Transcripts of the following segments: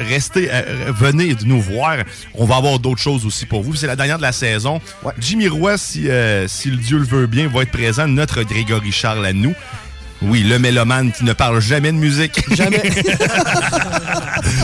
Restez, euh, venez nous voir. On va avoir d'autres choses aussi pour vous. C'est la dernière de la saison. Jimmy Roy, si, euh, si le Dieu le veut bien, va être présent. Notre Grégory Charles à nous. Oui, le mélomane qui ne parle jamais de musique. Jamais.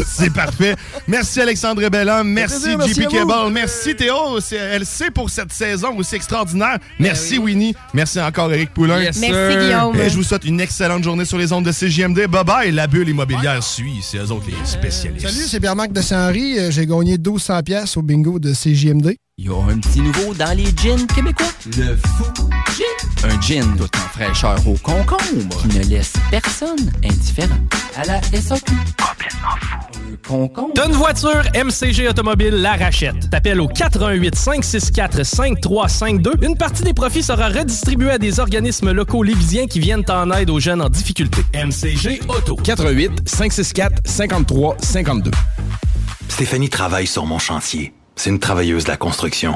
C'est parfait. Merci Alexandre Bellhomme. Merci plaisir, merci JP vous. Cable. Merci Théo. C'est- LC pour cette saison aussi extraordinaire. Merci Winnie. Merci encore Eric Poulain. Yes, Merci, sir. Guillaume. Et je vous souhaite une excellente journée sur les ondes de CJMD. Bye bye. La bulle immobilière suit. C'est eux autres les spécialistes. Salut, c'est Pierre-Marc de Saint-Henri. Euh, J'ai gagné 1200 pièces au bingo de CJMD. Il y a un petit nouveau dans les gins québécois. Le fou gin. Un gin tout en fraîcheur au concombre qui ne laisse personne indifférent. À la SAQ. Complètement fou. Un concombre. Une voiture, MCG Automobile la rachète. T'appelles au 418 564 5352. Une partie des profits sera redistribuée à des organismes locaux lévisiens qui viennent en aide aux jeunes en difficulté. MCG Auto. 88 564 53 52. Stéphanie travaille sur mon chantier. C'est une travailleuse de la construction.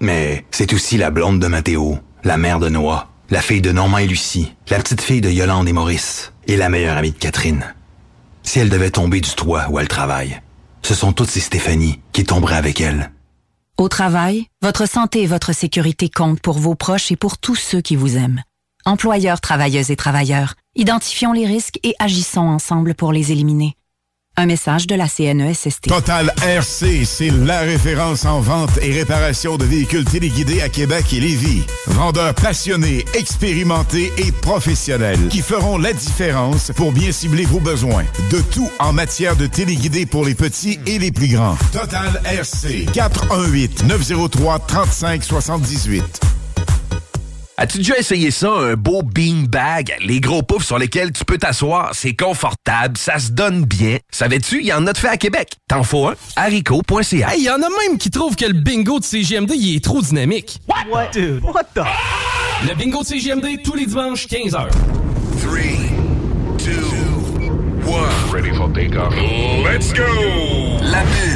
Mais c'est aussi la blonde de Mathéo, la mère de Noah, la fille de Normand et Lucie, la petite fille de Yolande et Maurice, et la meilleure amie de Catherine. Si elle devait tomber du toit où elle travaille, ce sont toutes ces Stéphanie qui tomberaient avec elle. Au travail, votre santé et votre sécurité comptent pour vos proches et pour tous ceux qui vous aiment. Employeurs, travailleuses et travailleurs, identifions les risques et agissons ensemble pour les éliminer. Un message de la CNESST. Total RC, c'est la référence en vente et réparation de véhicules téléguidés à Québec et Lévis. Vendeurs passionnés, expérimentés et professionnels qui feront la différence pour bien cibler vos besoins. De tout en matière de téléguidés pour les petits et les plus grands. Total RC, 418 903 35 78. As-tu déjà essayé ça, un beau bean bag? Les gros poufs sur lesquels tu peux t'asseoir, c'est confortable, ça se donne bien. Savais-tu, il y en a de fait à Québec. T'en faut un? haricot.ca. Hey, y en a même qui trouvent que le bingo de CGMD il est trop dynamique. What? Dude, what the? Le bingo de CGMD tous les dimanches 15h. 3, 2, 1. Ready for takeoff. Let's go! La bulle,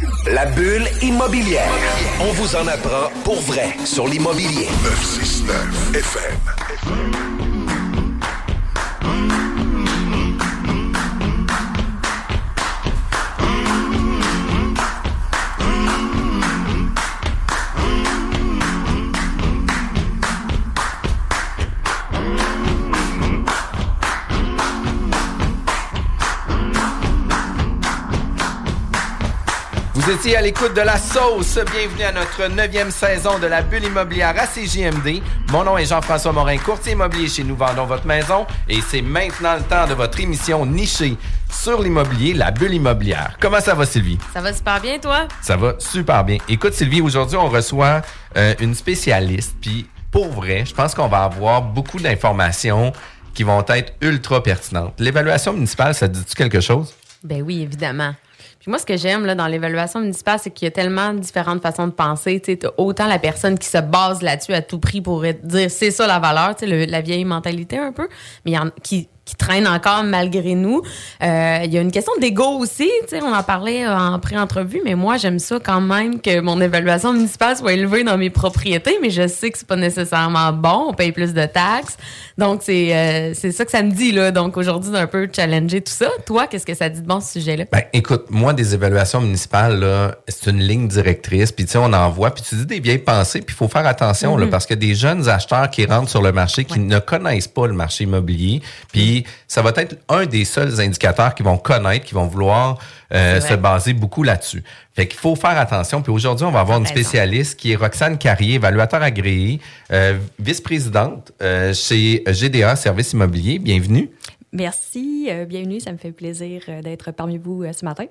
La bulle immobilière. On vous en apprend pour vrai sur l'immobilier. 969 FM. Vous étiez à l'écoute de la sauce. Bienvenue à notre neuvième saison de la bulle immobilière à CJMD. Mon nom est Jean-François Morin, courtier immobilier chez Nous Vendons Votre Maison. Et c'est maintenant le temps de votre émission nichée sur l'immobilier, la bulle immobilière. Comment ça va, Sylvie? Ça va super bien, toi? Ça va super bien. Écoute, Sylvie, aujourd'hui, on reçoit euh, une spécialiste. Puis, pour vrai, je pense qu'on va avoir beaucoup d'informations qui vont être ultra pertinentes. L'évaluation municipale, ça dit-tu quelque chose? Ben oui, évidemment. Puis moi, ce que j'aime là, dans l'évaluation municipale, c'est qu'il y a tellement différentes façons de penser. Tu autant la personne qui se base là-dessus à tout prix pour dire c'est ça la valeur, tu la vieille mentalité un peu, mais il y en qui qui traîne encore malgré nous. Euh, Il y a une question d'ego aussi, on en parlait en pré-entrevue, mais moi, j'aime ça quand même que mon évaluation municipale soit élevée dans mes propriétés, mais je sais que c'est pas nécessairement bon, on paye plus de taxes. Donc, c'est euh, c'est ça que ça me dit, là. Donc, aujourd'hui, d'un peu challenger tout ça. Toi, qu'est-ce que ça dit de bon, ce sujet-là? Ben, écoute, moi, des évaluations municipales, là, c'est une ligne directrice. Puis, tu sais, on en voit. Puis, tu dis des vieilles pensées. Puis, il faut faire attention, là, Mhm. parce que des jeunes acheteurs qui rentrent sur le marché, qui ne connaissent pas le marché immobilier. Puis, ça va être un des seuls indicateurs qu'ils vont connaître, qui vont vouloir euh, se baser beaucoup là-dessus. Fait qu'il faut faire attention. Puis, aujourd'hui, on va avoir une spécialiste qui est Roxane Carrier, évaluateur agréé, euh, vice-présidente euh, chez GDA Services Immobiliers. Bienvenue. Merci, euh, bienvenue, ça me fait plaisir d'être parmi vous euh, ce matin.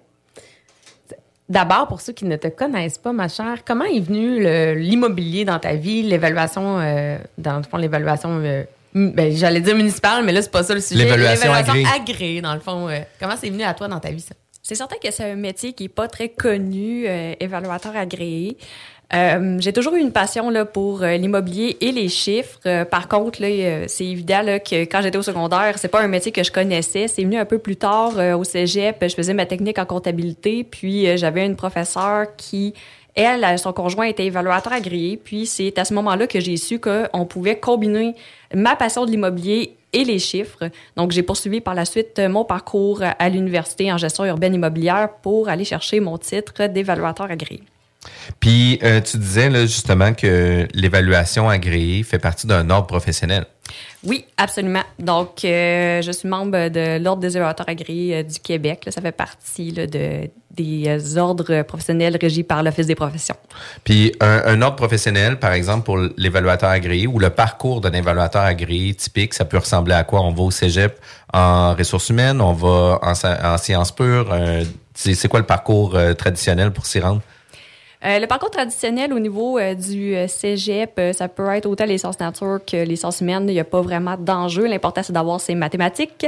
D'abord, pour ceux qui ne te connaissent pas, ma chère, comment est venu l'immobilier dans ta vie, l'évaluation, euh, dans le fond, l'évaluation, euh, ben, j'allais dire municipale, mais là, c'est pas ça le sujet. L'évaluation agréée. agréée, dans le fond. euh, comment c'est venu à toi dans ta vie, ça? C'est certain que c'est un métier qui est pas très connu, euh, évaluateur agréé. Euh, j'ai toujours eu une passion là, pour euh, l'immobilier et les chiffres. Euh, par contre, là, euh, c'est évident là, que quand j'étais au secondaire, c'est pas un métier que je connaissais. C'est venu un peu plus tard euh, au cégep. Je faisais ma technique en comptabilité, puis euh, j'avais une professeure qui, elle, son conjoint était évaluateur agréé. Puis c'est à ce moment-là que j'ai su qu'on pouvait combiner ma passion de l'immobilier et les chiffres. Donc, j'ai poursuivi par la suite euh, mon parcours à l'université en gestion urbaine immobilière pour aller chercher mon titre d'évaluateur agréé. Puis euh, tu disais là, justement que l'évaluation agréée fait partie d'un ordre professionnel. Oui, absolument. Donc, euh, je suis membre de l'Ordre des évaluateurs agréés du Québec. Là, ça fait partie là, de, des euh, ordres professionnels régis par l'Office des professions. Puis un, ordre professionnel, par exemple, pour l'évaluateur agréé ou le parcours d'un évaluateur agréé typique, ça peut ressembler à quoi? On va au cégep en ressources humaines, on va en, sciences pures. euh, c'est quoi le parcours euh, traditionnel pour s'y rendre? Euh, le parcours traditionnel au niveau euh, du euh, cégep, ça peut être autant les sciences nature que les sciences humaines. Il n'y a pas vraiment d'enjeu. L'important, c'est d'avoir ses mathématiques.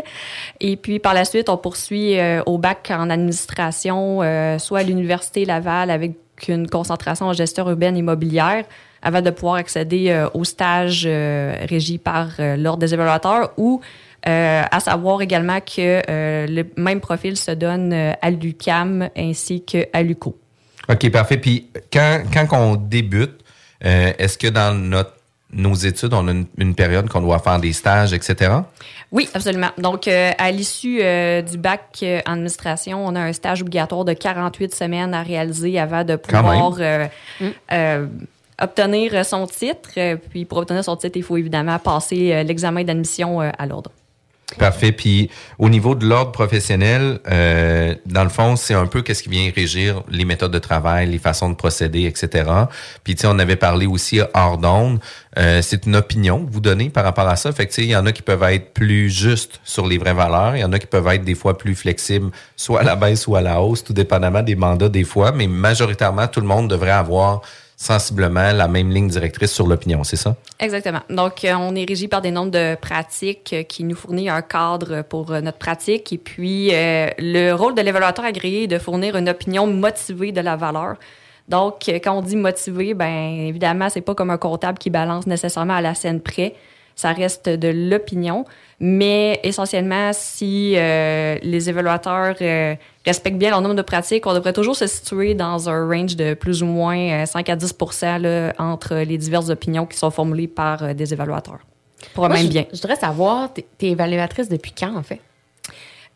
Et puis, par la suite, on poursuit au bac en administration, soit à l'Université Laval avec une concentration en gestion urbaine immobilière avant de pouvoir accéder au stage euh, régi par l'Ordre des évaluateurs ou à savoir également que le même profil se donne à l'UCAM ainsi qu'à l'UCO. OK, parfait. Puis quand, quand on débute, euh, est-ce que dans notre, nos études, on a une, une période qu'on doit faire des stages, etc.? Oui, absolument. Donc, euh, à l'issue euh, du bac euh, en administration, on a un stage obligatoire de 48 semaines à réaliser avant de pouvoir euh, euh, obtenir son titre. Puis, pour obtenir son titre, il faut évidemment passer euh, l'examen d'admission euh, à l'ordre. Parfait. Puis au niveau de l'ordre professionnel, euh, dans le fond, c'est un peu qu'est-ce qui vient régir les méthodes de travail, les façons de procéder, etc. Puis tu sais, on avait parlé aussi hors d'onde. Euh, c'est une opinion que vous donnez par rapport à ça. Fait que tu sais, il y en a qui peuvent être plus justes sur les vraies valeurs. Il y en a qui peuvent être des fois plus flexibles, soit à la baisse ou à la hausse, tout dépendamment des mandats des fois. Mais majoritairement, tout le monde devrait avoir sensiblement la même ligne directrice sur l'opinion, c'est ça? Exactement. Donc, euh, on est régi par des nombres de pratiques euh, qui nous fournit un cadre pour euh, notre pratique. Et puis, le rôle de l'évaluateur agréé est de fournir une opinion motivée de la valeur. Donc, quand on dit motivé, ben évidemment, c'est pas comme un comptable qui balance nécessairement à la scène près. Ça reste de l'opinion. Mais essentiellement, si euh, les évaluateurs euh, respectent bien leur nombre de pratiques, on devrait toujours se situer dans un range de plus ou moins euh, 5 à 10 là, entre les diverses opinions qui sont formulées par euh, des évaluateurs. Pour Moi, même je- bien. Je voudrais savoir, t'es t'es évaluatrice depuis quand, en fait?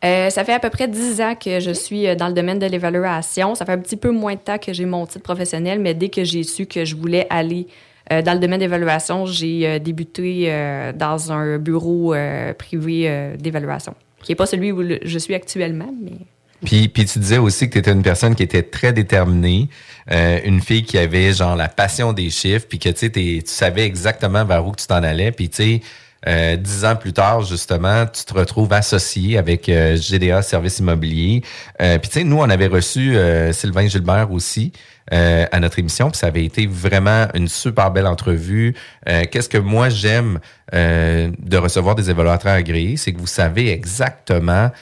Euh, ça fait à peu près 10 ans que je suis euh, dans le domaine de l'évaluation. Ça fait un petit peu moins de temps que j'ai mon titre professionnel, mais dès que j'ai su que je voulais aller Euh, dans le domaine d'évaluation, j'ai euh, débuté euh, dans un bureau privé d'évaluation, qui n'est pas celui où je suis actuellement, Puis, puis tu disais aussi que tu étais une personne qui était très déterminée, une fille qui avait genre la passion des chiffres, puis que tu tu savais exactement vers où tu t'en allais, puis tu sais, euh, dix ans plus tard, justement, tu te retrouves associé avec euh, GDA Services Immobiliers. Euh, puis tu sais, nous, on avait reçu euh, Sylvain Gilbert aussi à notre émission, puis ça avait été vraiment une super belle entrevue. Qu'est-ce que moi j'aime de recevoir des évaluateurs agréés, c'est que vous savez exactement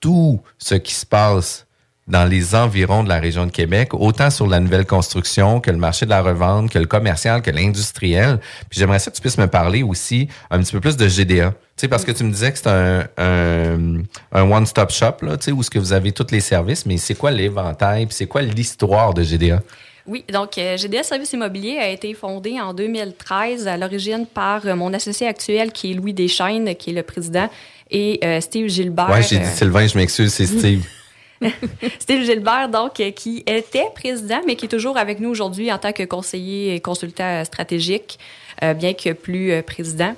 tout ce qui se passe dans les environs de la région de Québec, autant sur la nouvelle construction que le marché de la revente, que le commercial, que l'industriel. Puis j'aimerais ça que tu puisses me parler aussi un petit peu plus de GDA. Tu sais, parce que tu me disais que c'est un, un, un one-stop shop, là, tu sais, où ce que vous avez tous les services, mais c'est quoi l'éventail, puis c'est quoi l'histoire de GDA? Oui, donc euh, GDS Services Immobiliers a été fondé en 2013 à l'origine par euh, mon associé actuel qui est Louis Deschaines, qui est le président, et euh, Steve Gilbert. Ouais, j'ai dit Sylvain, je m'excuse, c'est Steve. Steve Gilbert, donc, euh, qui était président, mais qui est toujours avec nous aujourd'hui en tant que conseiller et consultant stratégique, euh, bien que plus euh, président.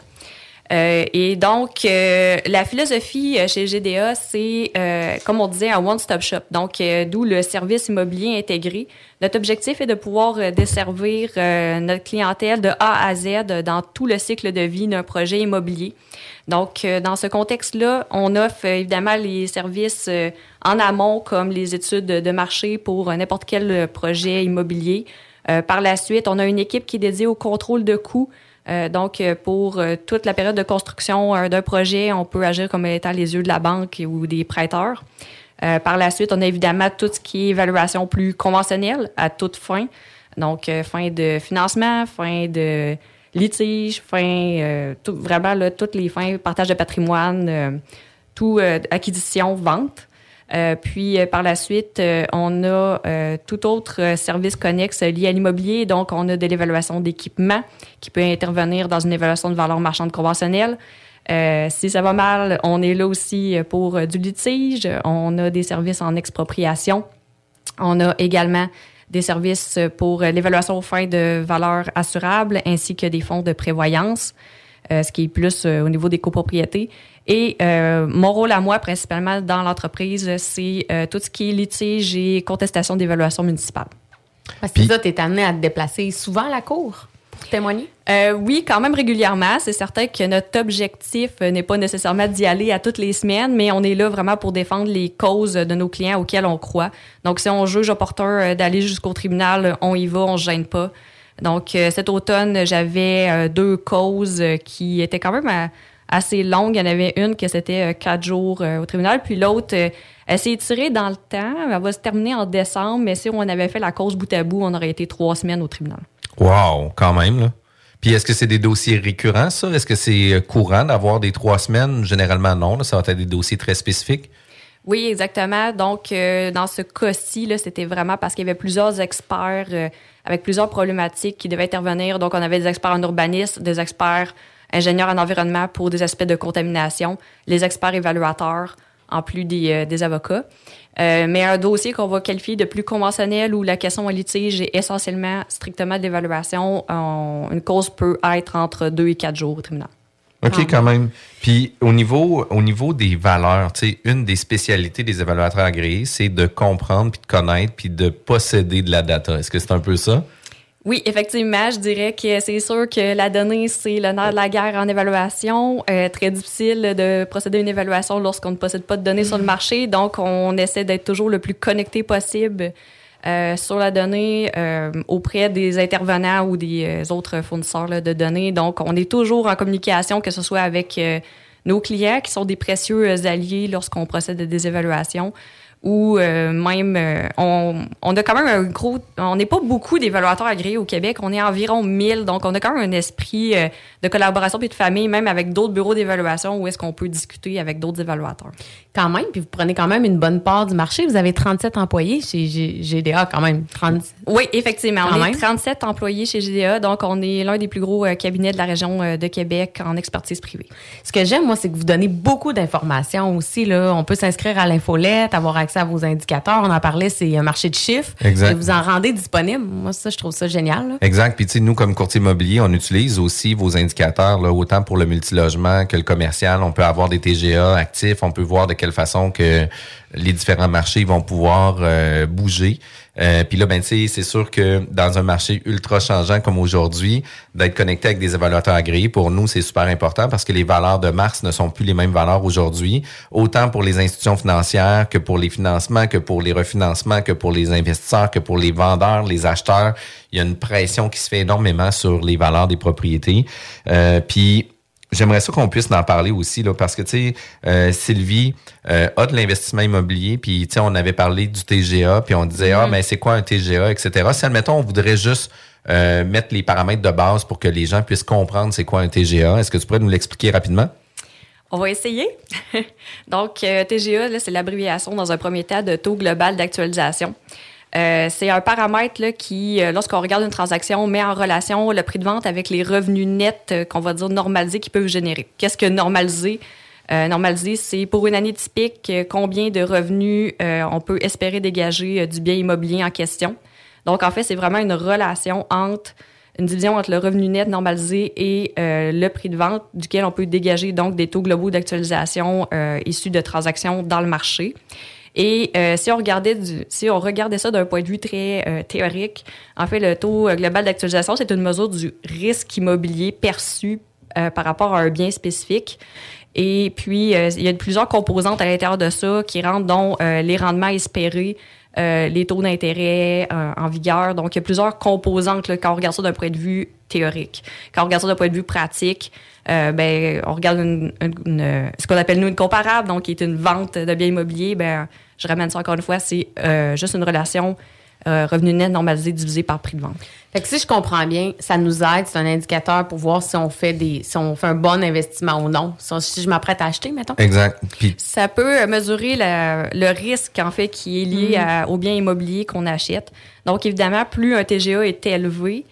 Euh, et donc, euh, la philosophie euh, chez GDA, c'est, euh, comme on disait, un one-stop shop. Donc, euh, d'où le service immobilier intégré. Notre objectif est de pouvoir euh, desservir notre clientèle de A à Z dans tout le cycle de vie d'un projet immobilier. Donc, dans ce contexte-là, on offre évidemment les services en amont, comme les études de marché pour n'importe quel projet immobilier. Par la suite, on a une équipe qui est dédiée au contrôle de coûts. Euh, donc, euh, pour euh, toute la période de construction d'un projet, on peut agir comme étant les yeux de la banque ou des prêteurs. Par la suite, on a évidemment tout ce qui est évaluation plus conventionnelle à toute fin. Donc, fin de financement, fin de litige, fin, vraiment là, toutes les fins, partage de patrimoine, tout acquisition, vente. Euh, puis euh, par la suite, euh, on a tout autre service connexe lié à l'immobilier. Donc, on a de l'évaluation d'équipement qui peut intervenir dans une évaluation de valeur marchande conventionnelle. Euh, si ça va mal, on est là aussi pour du litige. On a des services en expropriation. On a également des services pour l'évaluation aux fins de valeur assurable ainsi que des fonds de prévoyance, ce qui est plus au niveau des copropriétés. Et euh, mon rôle à moi, principalement dans l'entreprise, c'est euh, tout ce qui est litige et contestation d'évaluation municipale. Parce que ça, tu es amené à te déplacer souvent à la cour pour témoigner? Euh, oui, quand même régulièrement. C'est certain que notre objectif n'est pas nécessairement d'y aller à toutes les semaines, mais on est là vraiment pour défendre les causes de nos clients auxquels on croit. Donc, si on juge opportun d'aller jusqu'au tribunal, on y va, on se gêne pas. Donc, cet automne, j'avais deux causes qui étaient quand même euh, assez longues. Il y en avait une que c'était euh, quatre jours euh, au tribunal, puis l'autre, euh, elle s'est étirée dans le temps. Elle va se terminer en décembre, mais si on avait fait la cause bout à bout, on aurait été trois semaines au tribunal. Wow, quand même, là. Puis est-ce que c'est des dossiers récurrents, ça? Est-ce que c'est courant d'avoir des trois semaines? Généralement, non. là. ça va être des dossiers très spécifiques. Oui, exactement. Donc, euh, dans ce cas-ci, là, c'était vraiment parce qu'il y avait plusieurs experts euh, avec plusieurs problématiques qui devaient intervenir. Donc, on avait des experts en urbanisme, des experts ingénieurs en environnement pour des aspects de contamination, les experts évaluateurs, en plus des, euh, des avocats. Euh, mais un dossier qu'on va qualifier de plus conventionnel où la question à litige est essentiellement strictement de l'évaluation, on- une cause peut être entre deux et quatre jours au tribunal. OK, quand même. Puis au niveau, au niveau des valeurs, tu sais, une des spécialités des évaluateurs agréés, c'est de comprendre, puis de connaître, puis de posséder de la data. Est-ce que c'est un peu ça? Oui, effectivement, je dirais que c'est sûr que la donnée, c'est le nerf de la guerre en évaluation. Euh, très difficile de procéder à une évaluation lorsqu'on ne possède pas de données sur le marché. Donc, on essaie d'être toujours le plus connecté possible euh, sur la donnée euh, auprès des intervenants ou des euh, autres fournisseurs là, de données. Donc, on est toujours en communication, que ce soit avec nos clients qui sont des précieux alliés lorsqu'on procède à des évaluations ou euh, même euh, on, on a quand même un gros on n'est pas beaucoup d'évaluateurs agréés au Québec on est environ 1000 donc on a quand même un esprit euh, de collaboration puis de famille même avec d'autres bureaux d'évaluation où est-ce qu'on peut discuter avec d'autres évaluateurs Quand même, puis vous prenez quand même une bonne part du marché. Vous avez 37 employés chez G- GDA quand même. 30... oui effectivement Quand on même. est 37 employés chez GDA donc on est l'un des plus gros cabinets de la région de Québec en expertise privée Ce que j'aime, moi, c'est que vous donnez beaucoup d'informations aussi. Là. On peut s'inscrire à l'infolette, avoir accès accès à vos indicateurs. On en parlait, c'est un marché de chiffres. Exact. Et vous en rendez disponible. Moi, ça, je trouve ça génial. là. Exact. Puis, tu sais, nous, comme courtier immobilier, on utilise aussi vos indicateurs, là, autant pour le multilogement que le commercial. On peut avoir des TGA actifs. On peut voir de quelle façon que les différents marchés vont pouvoir euh, bouger. Euh, puis là, ben, c'est sûr que dans un marché ultra changeant comme aujourd'hui, d'être connecté avec des évaluateurs agréés, pour nous, c'est super important parce que les valeurs de mars ne sont plus les mêmes valeurs aujourd'hui, autant pour les institutions financières que pour les financements, que pour les refinancements, que pour les investisseurs, que pour les vendeurs, les acheteurs. Il y a une pression qui se fait énormément sur les valeurs des propriétés. Euh, puis J'aimerais ça qu'on puisse en parler aussi, là, parce que, tu sais, euh, Sylvie euh, a de l'investissement immobilier, puis, tu sais, on avait parlé du TGA, puis on disait, ah, mais c'est quoi un TGA, etc. Si, admettons, on voudrait juste euh, mettre les paramètres de base pour que les gens puissent comprendre c'est quoi un TGA, est-ce que tu pourrais nous l'expliquer rapidement? On va essayer. Donc, euh, TGA, là, c'est l'abréviation dans un premier temps de taux global d'actualisation. Euh, c'est un paramètre qui, euh, lorsqu'on regarde une transaction, met en relation le prix de vente avec les revenus nets euh, qu'on va dire normalisés qu'ils peuvent générer. Qu'est-ce que normaliser? Normaliser, c'est pour une année typique, combien de revenus on peut espérer dégager du bien immobilier en question. Donc, en fait, c'est vraiment une relation entre une division entre le revenu net normalisé et le prix de vente, duquel on peut dégager des taux globaux d'actualisation issus de transactions dans le marché. Et euh, si on regardait du, si on regardait ça d'un point de vue très euh, théorique, en fait, le taux euh, global d'actualisation, c'est une mesure du risque immobilier perçu euh, par rapport à un bien spécifique. Et puis, euh, il y a plusieurs composantes à l'intérieur de ça qui rentrent, dont euh, les rendements espérés, euh, les taux d'intérêt euh, en vigueur. Donc, il y a plusieurs composantes quand on regarde ça d'un point de vue théorique. Quand on regarde ça d'un point de vue pratique, euh, ben, on regarde ce qu'on appelle nous une comparable, donc qui est une vente de biens immobiliers. Ben, je ramène ça encore une fois, c'est juste une relation euh, revenu net normalisé divisé par prix de vente. Fait que si je comprends bien, ça nous aide, c'est un indicateur pour voir si on fait des, si on fait un bon investissement ou non. Si, je m'apprête à acheter, mettons. Exact. Puis, Ça peut euh, mesurer la- le risque, en fait, qui est lié Mhm. à- au bien immobilier qu'on achète. Donc, évidemment, plus un TGA est élevé,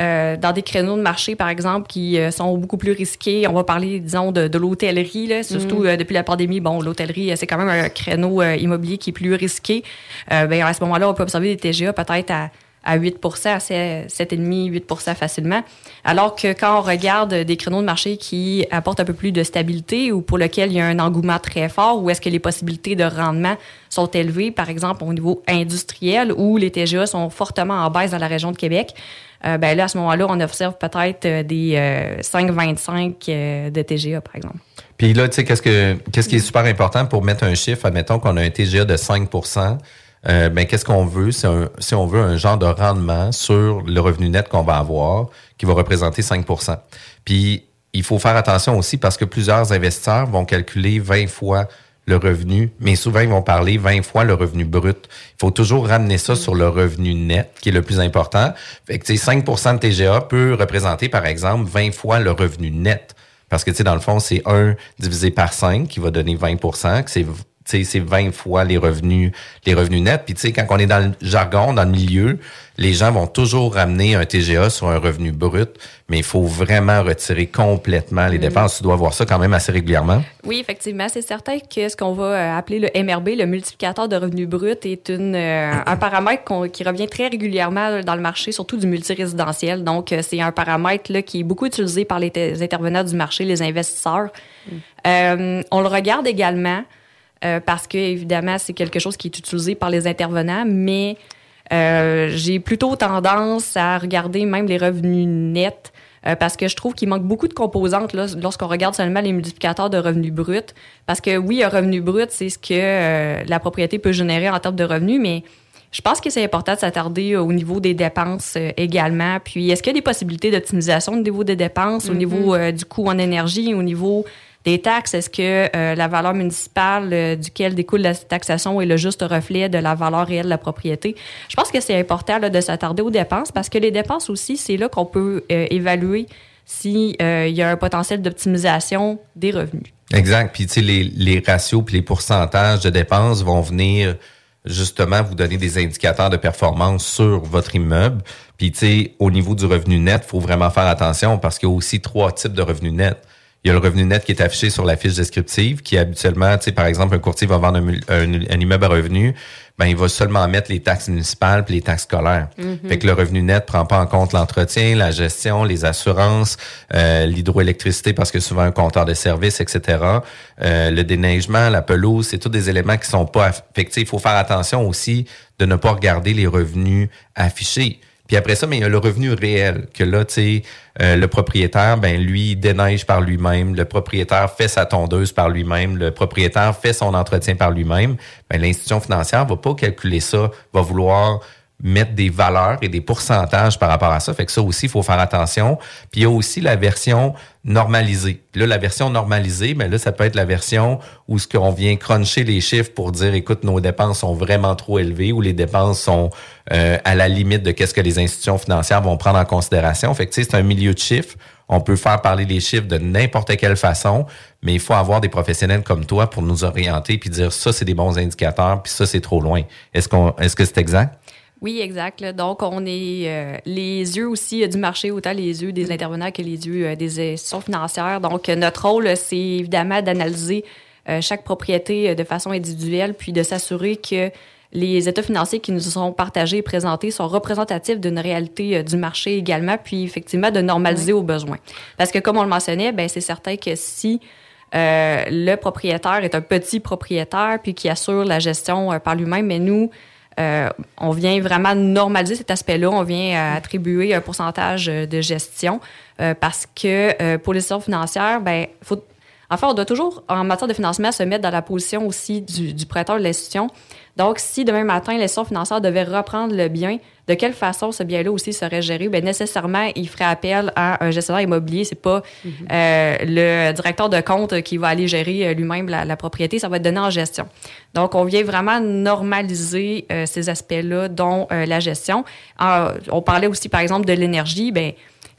euh, dans des créneaux de marché, par exemple, qui euh, sont beaucoup plus risqués. On va parler, disons, de, de l'hôtellerie, là. surtout Mhm. euh, depuis la pandémie. Bon, l'hôtellerie, euh, c'est quand même un créneau euh, immobilier qui est plus risqué. Euh, ben, à ce moment-là, on peut observer des TGA peut-être à, à 8 à 7,5, 8 facilement. Alors que quand on regarde des créneaux de marché qui apportent un peu plus de stabilité ou pour lequel il y a un engouement très fort, ou est-ce que les possibilités de rendement sont élevées, par exemple au niveau industriel, où les TGA sont fortement en baisse dans la région de Québec, euh, ben là, à ce moment-là, on observe peut-être euh, des euh, 5,25 euh, de TGA, par exemple. Puis là, tu sais, qu'est-ce que qu'est-ce qui est super important pour mettre un chiffre, admettons qu'on a un TGA de 5 euh, ben qu'est-ce qu'on veut? C'est un, si on veut un genre de rendement sur le revenu net qu'on va avoir, qui va représenter 5% Puis il faut faire attention aussi parce que plusieurs investisseurs vont calculer 20 fois le revenu, mais souvent ils vont parler 20 fois le revenu brut. Il faut toujours ramener ça sur le revenu net, qui est le plus important. Fait que tu sais, 5% de TGA peut représenter, par exemple, 20 fois le revenu net. Parce que, tu sais, dans le fond, c'est 1 divisé par 5 qui va donner 20 que c'est c'est 20 fois les revenus les revenus nets. Puis tu sais, quand on est dans le jargon, dans le milieu, les gens vont toujours ramener un TGA sur un revenu brut, mais il faut vraiment retirer complètement les Mm. dépenses. Tu dois voir ça quand même assez régulièrement. Oui, effectivement, c'est certain que ce qu'on va euh, appeler le MRB, le multiplicateur de revenu brut, est une, euh, un paramètre qui revient très régulièrement dans le marché, surtout du multirésidentiel. Donc, euh, c'est un paramètre là, qui est beaucoup utilisé par les, intervenants du marché, les investisseurs. Euh, on le regarde également euh, parce que, évidemment, c'est quelque chose qui est utilisé par les intervenants, mais euh, j'ai plutôt tendance à regarder même les revenus nets euh, parce que je trouve qu'il manque beaucoup de composantes lorsqu'on regarde seulement les multiplicateurs de revenus bruts. Parce que oui, un revenu brut, c'est ce que euh, la propriété peut générer en termes de revenus, mais je pense que c'est important de s'attarder au niveau des dépenses également. Puis, est-ce qu'il y a des possibilités d'optimisation au niveau des dépenses, au Mhm. niveau du coût en énergie, au niveau des taxes? Est-ce que euh, la valeur municipale euh, duquel découle la taxation est le juste reflet de la valeur réelle de la propriété? Je pense que c'est important de s'attarder aux dépenses parce que les dépenses aussi, c'est là qu'on peut euh, évaluer s'il y a un potentiel d'optimisation des revenus. Exact. Puis, tu sais, les, les ratios puis les pourcentages de dépenses vont venir justement vous donner des indicateurs de performance sur votre immeuble. Puis, tu sais, au niveau du revenu net, il faut vraiment faire attention parce qu'il y a aussi trois types de revenus nets. Il y a le revenu net qui est affiché sur la fiche descriptive, qui habituellement, tu sais, par exemple, un courtier va vendre un, un- un immeuble à revenu, ben il va seulement mettre les taxes municipales puis les taxes scolaires. Mhm. Fait que le revenu net prend pas en compte l'entretien, la gestion, les assurances, euh, l'hydroélectricité parce que souvent un compteur de services, etc. Euh, le déneigement, la pelouse, c'est tous des éléments qui sont pas affectés. Il faut faire attention aussi de ne pas regarder les revenus affichés. Puis après ça, mais il y a le revenu réel, que là, tu sais, euh, le propriétaire, ben lui, déneige par lui-même, le propriétaire fait sa tondeuse par lui-même, le propriétaire fait son entretien par lui-même. Ben, l'institution financière va pas calculer ça, va vouloir mettre des valeurs et des pourcentages par rapport à ça. Fait que ça aussi, il faut faire attention. Puis il y a aussi la version normalisée. Là, la version normalisée, mais là, ça peut être la version où ce qu'on vient cruncher les chiffres pour dire, écoute, nos dépenses sont vraiment trop élevées ou les dépenses sont euh, à la limite de qu'est-ce que les institutions financières vont prendre en considération. Fait que c'est un milieu de chiffres. On peut faire parler les chiffres de n'importe quelle façon, mais il faut avoir des professionnels comme toi pour nous orienter puis dire ça, c'est des bons indicateurs, puis ça, c'est trop loin. Est-ce qu'on, est-ce que c'est exact? Oui, exact. là. Donc, on est euh, les yeux aussi euh, du marché, autant les yeux des intervenants que les yeux euh, des institutions financières. Donc, notre rôle, c'est évidemment d'analyser chaque propriété de façon individuelle, puis de s'assurer que les états financiers qui nous sont partagés et présentés sont représentatifs d'une réalité euh, du marché également, puis effectivement de normaliser aux besoins. Parce que, comme on le mentionnait, ben, c'est certain que si euh, le propriétaire est un petit propriétaire puis qui assure la gestion euh, par lui-même, mais nous, euh, on vient vraiment normaliser cet aspect-là. On vient euh, attribuer un pourcentage euh, de gestion parce que pour les institutions financières, ben, faut, en fait, on doit toujours, en matière de financement, se mettre dans la position aussi du, du prêteur de l'institution. Donc, si demain matin, l'institution financière devait reprendre le bien, de quelle façon ce bien-là aussi serait géré? Bien, nécessairement, il ferait appel à un gestionnaire immobilier. C'est pas euh, le directeur de compte qui va aller gérer euh, lui-même la, la propriété. Ça va être donné en gestion. Donc, on vient vraiment normaliser euh, ces aspects-là, dont euh, la gestion. On parlait aussi, par exemple, de l'énergie. Ben,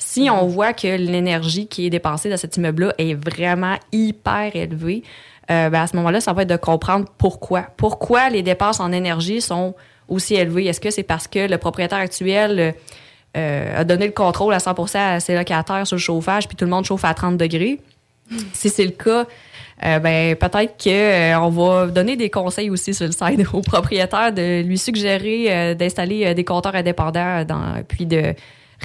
si on voit que l'énergie qui est dépensée dans cet immeuble-là est vraiment hyper élevée, euh, ben à ce moment-là, ça va être de comprendre pourquoi. Pourquoi les dépenses en énergie sont aussi élevées? Est-ce que c'est parce que le propriétaire actuel euh, a donné le contrôle à 100% à ses locataires sur le chauffage, puis tout le monde chauffe à 30 degrés? Si c'est le cas, euh, ben peut-être que euh, on va donner des conseils aussi sur le site au propriétaire de lui suggérer d'installer des compteurs indépendants dans, puis de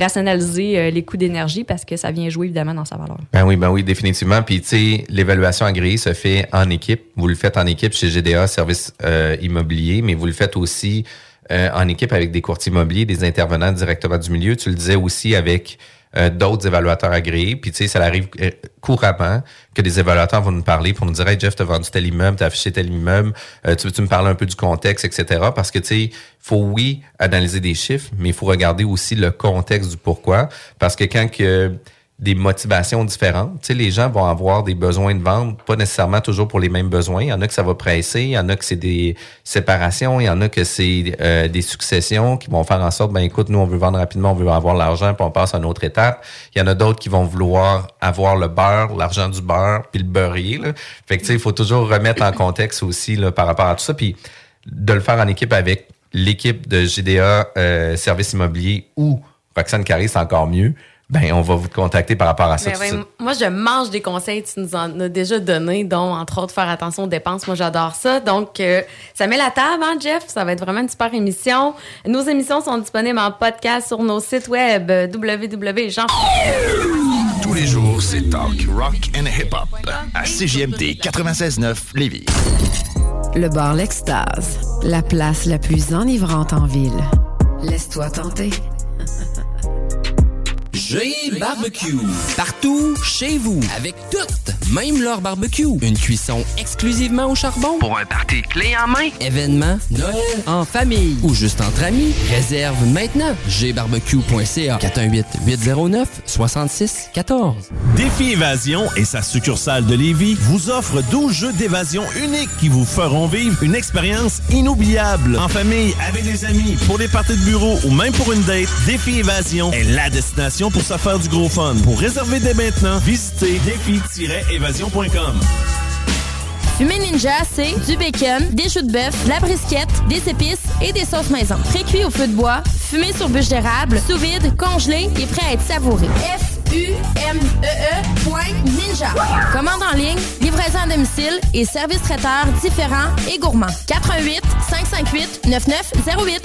rationaliser euh, les coûts d'énergie parce que ça vient jouer évidemment dans sa valeur. Ben oui, ben oui, définitivement. Puis tu sais, l'évaluation agréée se fait en équipe. Vous le faites en équipe chez GDA Service euh, Immobilier, mais vous le faites aussi euh, en équipe avec des courtiers immobiliers, des intervenants directement du milieu. Tu le disais aussi avec euh, d'autres évaluateurs agréés. Puis tu sais, ça arrive euh, couramment que des évaluateurs vont nous parler pour nous dire Hey Jeff, t'as vendu tel immeuble, t'as affiché tel immeuble, euh, tu veux-tu me parler un peu du contexte, etc. Parce que tu sais, faut oui analyser des chiffres, mais il faut regarder aussi le contexte du pourquoi. Parce que quand que des motivations différentes. Tu sais, les gens vont avoir des besoins de vente, pas nécessairement toujours pour les mêmes besoins. Il y en a que ça va presser, il y en a que c'est des séparations, il y en a que c'est euh, des successions qui vont faire en sorte, ben écoute, nous on veut vendre rapidement, on veut avoir l'argent, puis on passe à une autre étape. Il y en a d'autres qui vont vouloir avoir le beurre, l'argent du beurre, puis le beurrier. Là. Fait que tu sais, il faut toujours remettre en contexte aussi là, par rapport à tout ça, puis de le faire en équipe avec l'équipe de GDA euh, Service Immobilier ou Roxane Carré, c'est encore mieux ben on va vous contacter par rapport à ça. Ben moi, je mange des conseils, tu nous en as déjà donné, dont entre autres faire attention aux dépenses. Moi, j'adore ça. Donc, euh, ça met la table, hein, Jeff? Ça va être vraiment une super émission. Nos émissions sont disponibles en podcast sur nos sites web euh, www.jean. Tous les jours, c'est talk, rock and hip-hop à CJMD 96.9 Lévis. Le bar L'Extase, la place la plus enivrante en ville. Laisse-toi tenter. G Barbecue. Partout, chez vous, avec toutes, même leur barbecue. Une cuisson exclusivement au charbon. Pour un party clé en main. Événement, Noël, en famille ou juste entre amis. Réserve maintenant. gbarbecue.ca 418-809-6614. Défi Évasion et sa succursale de Lévis vous offre 12 jeux d'évasion uniques qui vous feront vivre une expérience inoubliable. En famille, avec des amis, pour des parties de bureau ou même pour une date, Défi Évasion est la destination pour se faire du gros fun. Pour réserver dès maintenant, visitez défi-évasion.com. Fumée Ninja, c'est du bacon, des choux de bœuf, de la brisquette, des épices et des sauces maison. Pré-cuit au feu de bois, fumé sur bûche d'érable, sous vide, congelé et prêt à être savouré. U-M-E-E point ninja. Commande en ligne, livraison à domicile et service traiteur différents et gourmands. 88 558 9908.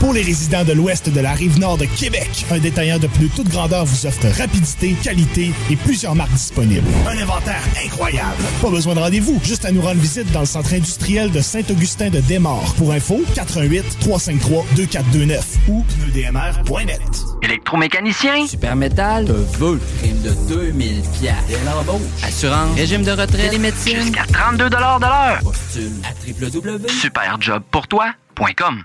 Pour les résidents de l'ouest de la rive nord de Québec, un détaillant de pneus toute grandeur vous offre rapidité, qualité et plusieurs marques disponibles. Un inventaire incroyable. Pas besoin de rendez-vous, juste à nous rendre visite dans le centre industriel de Saint-Augustin de Desmaures. Pour info, 88 353 2429 ou pneudmr.net. Électromécanicien? Super Métal. Te veut. Prime de 2000 pièces. Dès l'embauche. Assurance? Régime de retraite? Télémédecine? Jusqu'à 32 de l'heure. Postule à www.superjobpourtoi.com.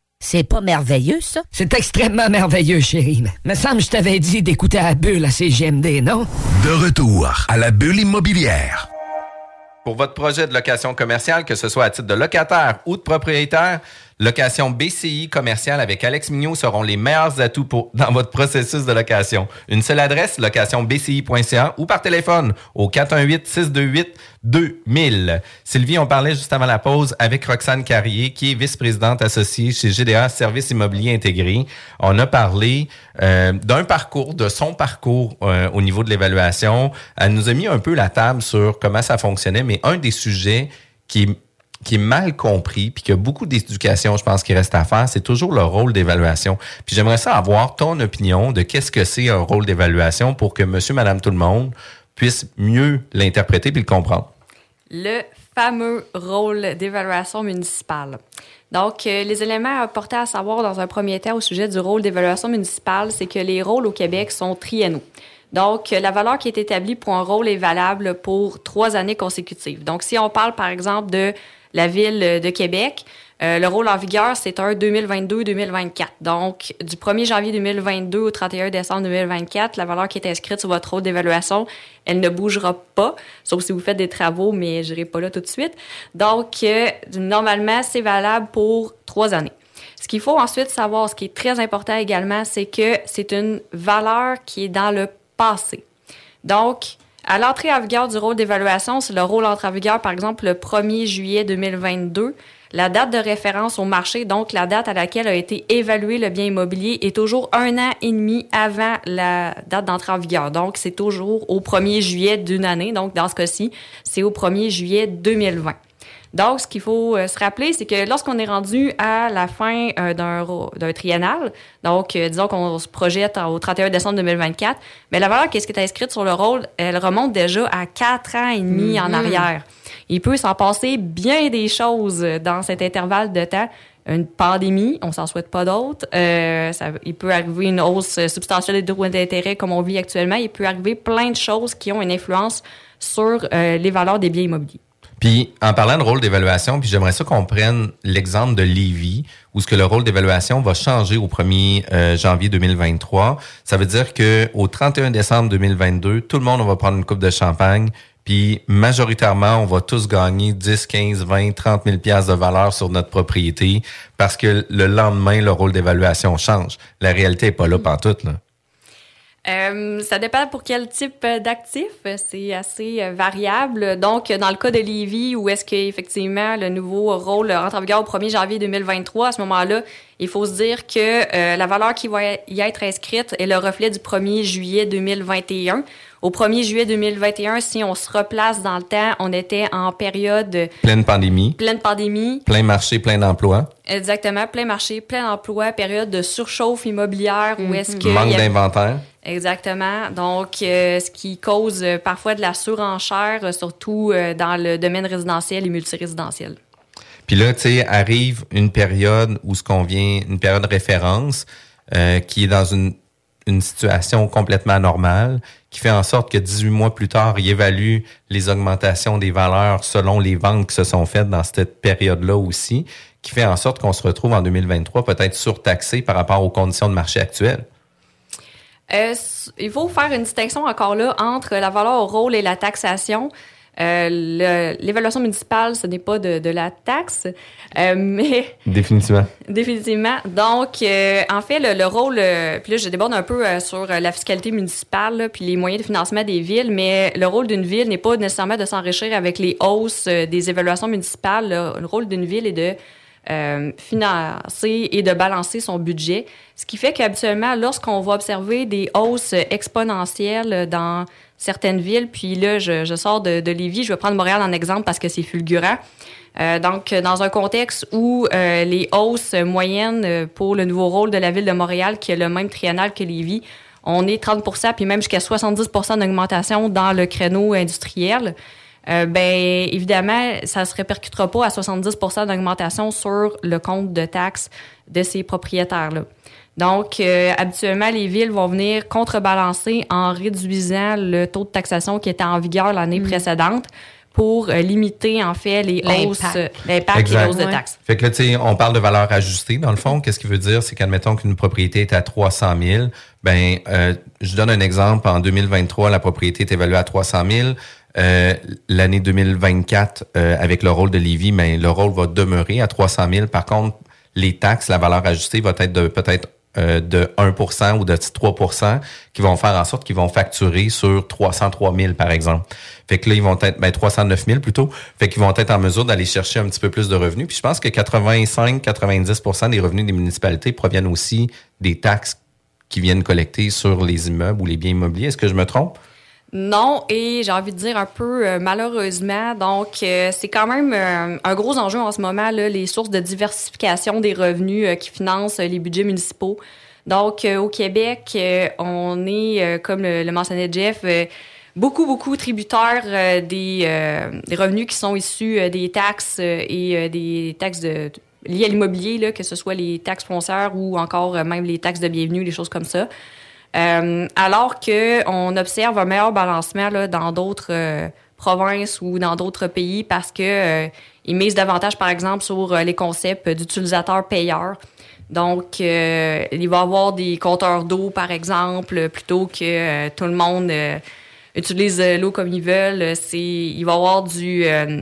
C'est pas merveilleux, ça? C'est extrêmement merveilleux, chérie. Me semble que je t'avais dit d'écouter à la bulle à CGMD, non? De retour à la bulle immobilière. Pour votre projet de location commerciale, que ce soit à titre de locataire ou de propriétaire, location BCI commerciale avec Alex Mignot seront les meilleurs atouts pour, dans votre processus de location. Une seule adresse, locationbci.ca ou par téléphone au 418-628-2000. Sylvie, on parlait juste avant la pause avec Roxane Carrier, qui est vice-présidente associée chez GDA Services Immobiliers Intégrés. On a parlé euh, d'un parcours, de son parcours euh, au niveau de l'évaluation. Elle nous a mis un peu la table sur comment ça fonctionnait, mais un des sujets qui qui est mal compris, puis qu'il y a beaucoup d'éducation, je pense, qui reste à faire, c'est toujours le rôle d'évaluation. Puis j'aimerais ça avoir ton opinion de qu'est-ce que c'est un rôle d'évaluation pour que monsieur, madame, tout le monde puisse mieux l'interpréter puis le comprendre. le fameux rôle d'évaluation municipale. Donc, euh, les éléments à apporter à savoir dans un premier temps au sujet du rôle d'évaluation municipale, c'est que les rôles au Québec sont triennaux. Donc, euh, la valeur qui est établie pour un rôle est valable pour trois années consécutives. Donc, si on parle, par exemple, de la ville de Québec, euh, le rôle en vigueur, c'est un 2022-2024. Donc, du 1er janvier 2022 au 31 décembre 2024, la valeur qui est inscrite sur votre rôle d'évaluation, elle ne bougera pas, sauf si vous faites des travaux, mais je n'irai pas là tout de suite. Donc, euh, normalement, c'est valable pour trois années. Ce qu'il faut ensuite savoir, ce qui est très important également, c'est que c'est une valeur qui est dans le passé. Donc, à l'entrée en vigueur du rôle d'évaluation, c'est le rôle entre en vigueur, par exemple, le 1er juillet 2022. La date de référence au marché, donc la date à laquelle a été évalué le bien immobilier, est toujours un an et demi avant la date d'entrée en vigueur. Donc, c'est toujours au 1er juillet d'une année. Donc, dans ce cas-ci, c'est au 1er juillet 2020. Donc, ce qu'il faut euh, se rappeler, c'est que lorsqu'on est rendu à la fin euh, d'un triennal, donc euh, disons qu'on se projette au 31 décembre 2024, mais la valeur qui est inscrite sur le rôle, elle remonte déjà à quatre ans et demi en Mhm. arrière. Il peut s'en passer bien des choses dans cet intervalle de temps. Une pandémie, on s'en souhaite pas d'autres. Euh, il peut arriver une hausse substantielle des droits d'intérêt comme on vit actuellement. Il peut arriver plein de choses qui ont une influence sur les valeurs des biens immobiliers. Puis, en parlant de rôle d'évaluation, puis j'aimerais ça qu'on prenne l'exemple de Lévis, où ce que le rôle d'évaluation va changer au 1er euh, janvier 2023. Ça veut dire que au 31 décembre 2022, tout le monde on va prendre une coupe de champagne, puis majoritairement, on va tous gagner 10, 15, 20, 30 000 pièces de valeur sur notre propriété parce que le lendemain, le rôle d'évaluation change. La réalité est pas là pantoute, là. Euh, ça dépend pour quel type d'actif. C'est assez euh, variable. Donc, dans le cas de Lévis, où est-ce qu'effectivement le nouveau rôle rentre en vigueur au 1er janvier 2023, à ce moment-là, il faut se dire que euh, la valeur qui va y être inscrite est le reflet du 1er juillet 2021. Au 1er juillet 2021, si on se replace dans le temps, on était en période Pleine pandémie, pleine pandémie, plein marché, plein d'emplois, exactement, plein marché, plein emploi, période de surchauffe immobilière, où est-ce que... manque avait- d'inventaire. Exactement. Donc, euh, ce qui cause euh, parfois de la surenchère, euh, surtout dans le domaine résidentiel et multirésidentiel. Puis là, tu sais, arrive une période où ce qu'on vient, une période de référence qui est dans une, une situation complètement anormale, qui fait en sorte que 18 mois plus tard, il évalue les augmentations des valeurs selon les ventes qui se sont faites dans cette période-là aussi, qui fait en sorte qu'on se retrouve en 2023 peut-être surtaxé par rapport aux conditions de marché actuelles. Euh, il faut faire une distinction encore là entre la valeur au rôle et la taxation. Euh, L'évaluation municipale, ce n'est pas de, de la taxe, euh, mais Définitivement. Définitivement. Donc, euh, en fait, le, le rôle, puis là, je déborde un peu sur la fiscalité municipale, là, puis les moyens de financement des villes, mais le rôle d'une ville n'est pas nécessairement de s'enrichir avec les hausses des évaluations municipales. là. Le rôle d'une ville est de euh, financer et de balancer son budget. Ce qui fait qu'habituellement, lorsqu'on va observer des hausses exponentielles dans certaines villes, puis là, je, sors de, de Lévis, je vais prendre Montréal en exemple parce que c'est fulgurant. Euh, donc, dans un contexte où euh, les hausses moyennes euh, pour le nouveau rôle de la ville de Montréal, qui est le même triennal que Lévis, on est 30% puis même jusqu'à 70% d'augmentation dans le créneau industriel. Euh, ben évidemment, ça se répercutera pas à 70% d'augmentation sur le compte de taxes de ces propriétaires-là. Donc, euh, habituellement, les villes vont venir contrebalancer en réduisant le taux de taxation qui était en vigueur l'année précédente pour euh, limiter, en fait, les hausses, l'impact et les hausses de taxes. Fait que là, tu sais, on parle de valeur ajustée. Dans le fond, qu'est-ce qui veut dire? C'est qu'admettons qu'une propriété est à 300 000. Ben, euh, je donne un exemple. En 2023, la propriété est évaluée à 300 000. Euh, L'année 2024, euh, avec le rôle de Lévis, mais le rôle va demeurer à 300 000. Par contre, les taxes, la valeur ajustée va être de peut-être euh, de 1% ou de 3% qui vont faire en sorte qu'ils vont facturer sur 303 000, par exemple. Fait que là, ils vont être, ben, 309 000 plutôt. Fait qu'ils vont être en mesure d'aller chercher un petit peu plus de revenus. Puis je pense que 85-90% des revenus des municipalités proviennent aussi des taxes qui viennent collecter sur les immeubles ou les biens immobiliers. Est-ce que je me trompe? Non, et j'ai envie de dire un peu euh, malheureusement. Donc, euh, c'est quand même euh, un gros enjeu en ce moment, les sources de diversification des revenus qui financent les budgets municipaux. Donc, au Québec, on est, comme le, le mentionnait Jeff, beaucoup, beaucoup tributaires des, revenus qui sont issus des taxes et des taxes de, liées à l'immobilier, que ce soit les taxes foncières ou encore même les taxes de bienvenue, les choses comme ça. Euh, alors que on observe un meilleur balancement là, dans d'autres euh, provinces ou dans d'autres pays parce que euh, ils misent davantage, par exemple, sur euh, les concepts d'utilisateur payeur. Donc, il va y avoir des compteurs d'eau, par exemple, plutôt que tout le monde utilise l'eau comme ils veulent. C'est, il va y avoir du euh,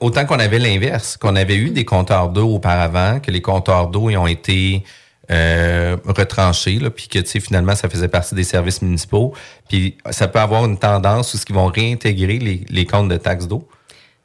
autant qu'on avait l'inverse, qu'on avait eu des compteurs d'eau auparavant, que les compteurs d'eau ils ont été euh, retranchés, puis que finalement, ça faisait partie des services municipaux. Puis ça peut avoir une tendance où ce qu'ils vont réintégrer les, comptes de taxes d'eau.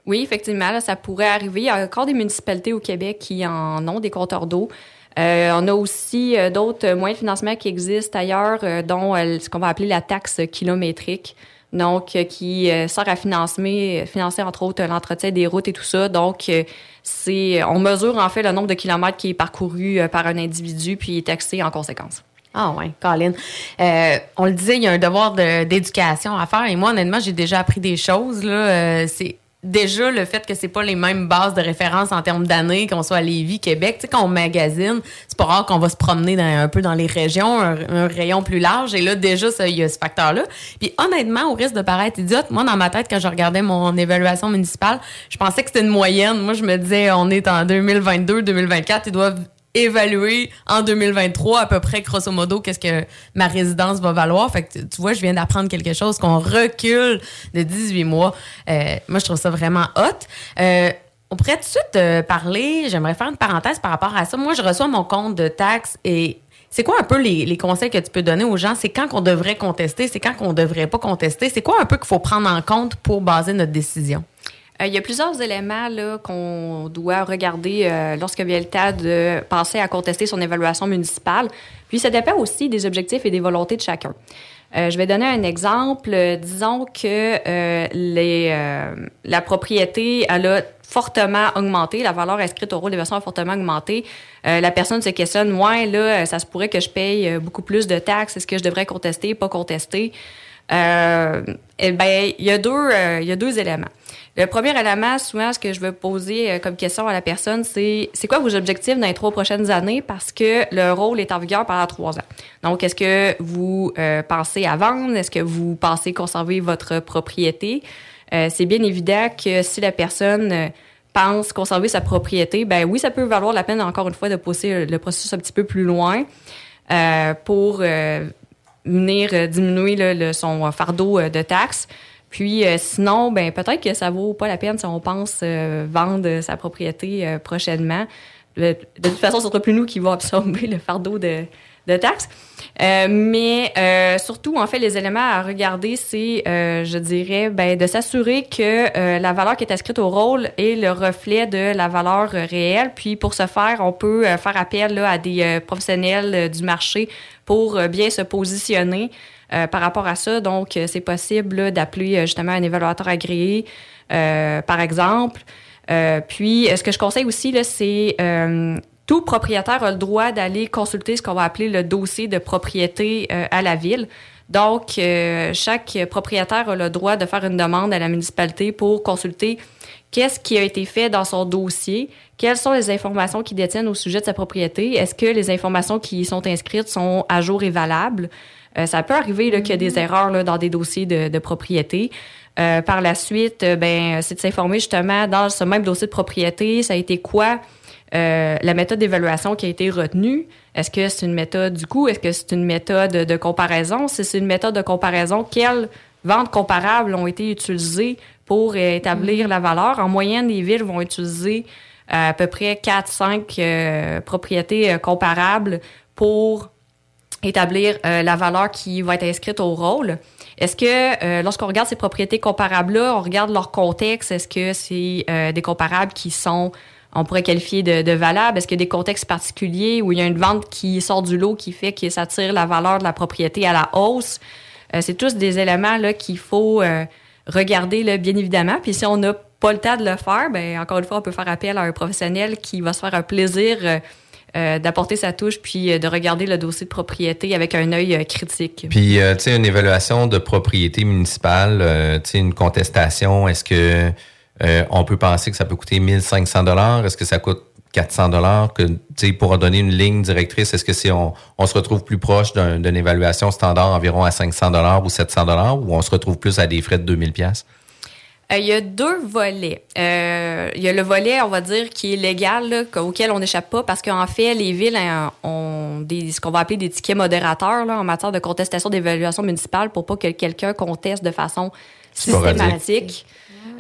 Oui, effectivement, ça pourrait arriver. Il y a encore des municipalités au Québec qui en ont des compteurs d'eau. Euh, on a aussi euh, d'autres moyens de financement qui existent ailleurs, euh, dont euh, ce qu'on va appeler la taxe kilométrique. Donc, euh, qui euh, sert à financer, financer, entre autres, l'entretien des routes et tout ça. Donc, euh, c'est, on mesure, en fait, le nombre de kilomètres qui est parcouru euh, par un individu, puis est taxé en conséquence. Ah ouais, Colin. Euh, on le disait, il y a un devoir de- d'éducation à faire. Et moi, honnêtement, j'ai déjà appris des choses. Là, Euh, c'est déjà le fait que c'est pas les mêmes bases de référence en termes d'années, qu'on soit à Lévis, Québec. Tu sais, quand on magasine, c'est pas rare qu'on va se promener dans, un peu dans les régions, un, rayon plus large. Et là, déjà, il y a ce facteur-là. Puis honnêtement, au risque de paraître idiote, moi, dans ma tête, quand je regardais mon évaluation municipale, je pensais que c'était une moyenne. Moi, je me disais, on est en 2022, 2024, ils doivent évaluer en 2023 à peu près grosso modo qu'est-ce que ma résidence va valoir. Fait que tu- vois, je viens d'apprendre quelque chose qu'on recule de 18 mois. Euh, moi, je trouve ça vraiment hot. Euh, on pourrait tout de suite euh, parler, j'aimerais faire une parenthèse par rapport à ça. Moi, je reçois mon compte de taxes et c'est quoi un peu les, les conseils que tu peux donner aux gens? C'est quand qu'on devrait contester? C'est quand qu'on devrait pas contester? C'est quoi un peu qu'il faut prendre en compte pour baser notre décision? Euh, il y a plusieurs éléments qu'on doit regarder euh, lorsque vient le temps de penser à contester son évaluation municipale. Puis ça dépend aussi des objectifs et des volontés de chacun. Euh, je vais donner un exemple. Euh, disons que euh, les, euh, la propriété elle a fortement augmenté, la valeur inscrite au rôle d'évaluation a fortement augmenté. Euh, la personne se questionne, ouais, là, ça se pourrait que je paye euh, beaucoup plus de taxes. Est-ce que je devrais contester, pas contester? Euh, eh ben, il y a deux, euh, il y a deux éléments. Le premier élément, souvent, ce que je veux poser euh, comme question à la personne, c'est c'est quoi vos objectifs dans les trois prochaines années? Parce que le rôle est en vigueur pendant trois ans. Donc, est-ce que vous euh, pensez à vendre? Est-ce que vous pensez conserver votre propriété? Euh, c'est bien évident que si la personne euh, pense conserver sa propriété, ben oui, ça peut valoir la peine, encore une fois, de pousser le processus un petit peu plus loin euh, pour euh, venir diminuer le- son fardeau de taxes. Puis euh, sinon, ben peut-être que ça vaut pas la peine si on pense euh, vendre sa propriété euh, prochainement. De toute façon, ce sera plus nous qui va absorber le fardeau de, de taxes. Euh, mais surtout, en fait, les éléments à regarder, c'est, je dirais, ben, de s'assurer que la valeur qui est inscrite au rôle est le reflet de la valeur réelle. Puis pour ce faire, on peut faire appel là, à des professionnels du marché pour bien se positionner euh, par rapport à ça. Donc, euh, c'est possible d'appeler euh, justement un évaluateur agréé, par exemple. Puis, ce que je conseille aussi, là, c'est tout propriétaire a le droit d'aller consulter ce qu'on va appeler le dossier de propriété à la ville. Donc, chaque propriétaire a le droit de faire une demande à la municipalité pour consulter qu'est-ce qui a été fait dans son dossier, quelles sont les informations qu'il détiennent au sujet de sa propriété, est-ce que les informations qui y sont inscrites sont à jour et valables. Euh, ça peut arriver là, qu'il y a des erreurs là, dans des dossiers de, de propriété. Euh, par la suite, euh, ben, c'est de s'informer justement dans ce même dossier de propriété, ça a été quoi euh, la méthode d'évaluation qui a été retenue? Est-ce que c'est une méthode du coût? Est-ce que c'est une méthode de comparaison? Si c'est une méthode de comparaison, quelles ventes comparables ont été utilisées pour établir la valeur? En moyenne, les villes vont utiliser euh, à peu près 4-5 propriétés euh, comparables pour établir euh, la valeur qui va être inscrite au rôle. Est-ce que euh, lorsqu'on regarde ces propriétés comparables-là, on regarde leur contexte, est-ce que c'est euh, des comparables qui sont, on pourrait qualifier de, valables? Est-ce qu'il y a des contextes particuliers où il y a une vente qui sort du lot qui fait que ça tire la valeur de la propriété à la hausse? C'est tous des éléments là qu'il faut regarder là, bien évidemment. Puis si on n'a pas le temps de le faire, ben encore une fois, on peut faire appel à un professionnel qui va se faire un plaisir euh, d'apporter sa touche puis euh, de regarder le dossier de propriété avec un œil euh, critique. Puis, tu sais, une évaluation de propriété municipale, tu sais, une contestation, est-ce que on peut penser que ça peut coûter 1500 dollars? Est-ce que ça coûte 400 dollars? Que, tu sais, pour donner une ligne directrice, est-ce que c'est on, on se retrouve plus proche d'un- d'une évaluation standard environ à 500 dollars ou 700 dollars ou on se retrouve plus à des frais de 2000 pièces? Euh, il y a deux volets. Euh, il y a le volet, on va dire, qui est légal, là, qu- auquel on n'échappe pas, parce qu'en fait, les villes hein, ont des, ce qu'on va appeler des tickets modérateurs là, en matière de contestation d'évaluation municipale pour pas que quelqu'un conteste de façon systématique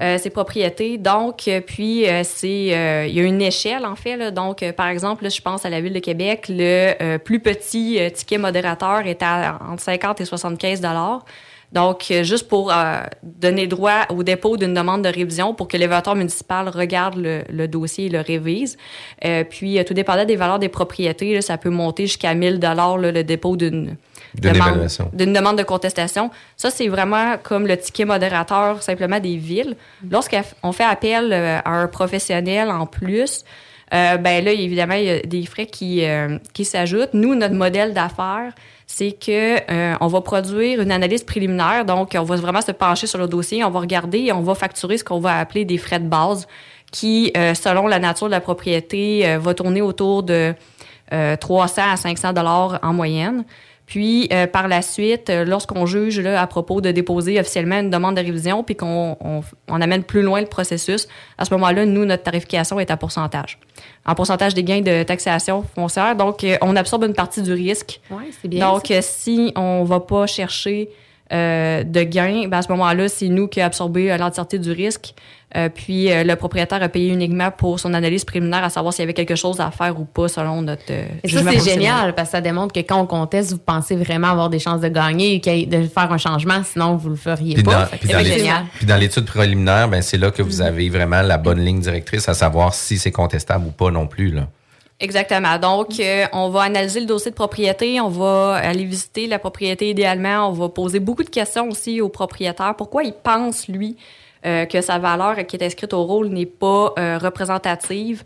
euh, ses propriétés. Donc, euh, puis, euh, c'est euh, il y a une échelle, en fait. Là. Donc, euh, par exemple, là, je pense à la Ville de Québec, le euh, plus petit euh, ticket modérateur est à entre 50 et 75 dollars. Donc, euh, juste pour euh, donner droit au dépôt d'une demande de révision pour que l'évaluateur municipal regarde le, le dossier et le révise. Euh, puis, tout dépendant des valeurs des propriétés, là, ça peut monter jusqu'à 1000 dollars le dépôt d'une D'une demande- de contestation. Ça, c'est vraiment comme le ticket modérateur simplement des villes. Lorsqu'on fait appel à un professionnel en plus, euh, ben là, évidemment, il y a des frais qui, euh, qui s'ajoutent. Nous, notre modèle d'affaires, c'est que euh, on va produire une analyse préliminaire. Donc, on va vraiment se pencher sur le dossier, on va regarder et on va facturer ce qu'on va appeler des frais de base qui, euh, selon la nature de la propriété, euh, va tourner autour de euh, 300 à 500 dollars en moyenne. Puis, euh, par la suite, euh, lorsqu'on juge là, à propos de déposer officiellement une demande de révision, puis qu'on on, on amène plus loin le processus, à ce moment-là, nous, notre tarification est à pourcentage. En pourcentage des gains de taxation foncière. Donc, euh, on absorbe une partie du risque. Ouais, c'est bien, Donc, si on va pas chercher euh, de gains, ben à ce moment-là, c'est nous qui absorbé euh, l'entièreté du risque. Euh, puis euh, le propriétaire a payé uniquement pour son analyse préliminaire à savoir s'il y avait quelque chose à faire ou pas selon notre euh, Et ça, c'est génial parce que ça démontre que quand on conteste, vous pensez vraiment avoir des chances de gagner et de faire un changement, sinon vous le feriez Puis pas. dans, puis dans génial. puis dans l'étude préliminaire, ben c'est là que Mm. vous avez vraiment la bonne ligne directrice à savoir si c'est contestable ou pas non plus. Là. Exactement. Donc, euh, on va analyser le dossier de propriété, on va aller visiter la propriété idéalement, on va poser beaucoup de questions aussi au propriétaire. Pourquoi il pense, lui, euh, que sa valeur qui est inscrite au rôle n'est pas euh, représentative?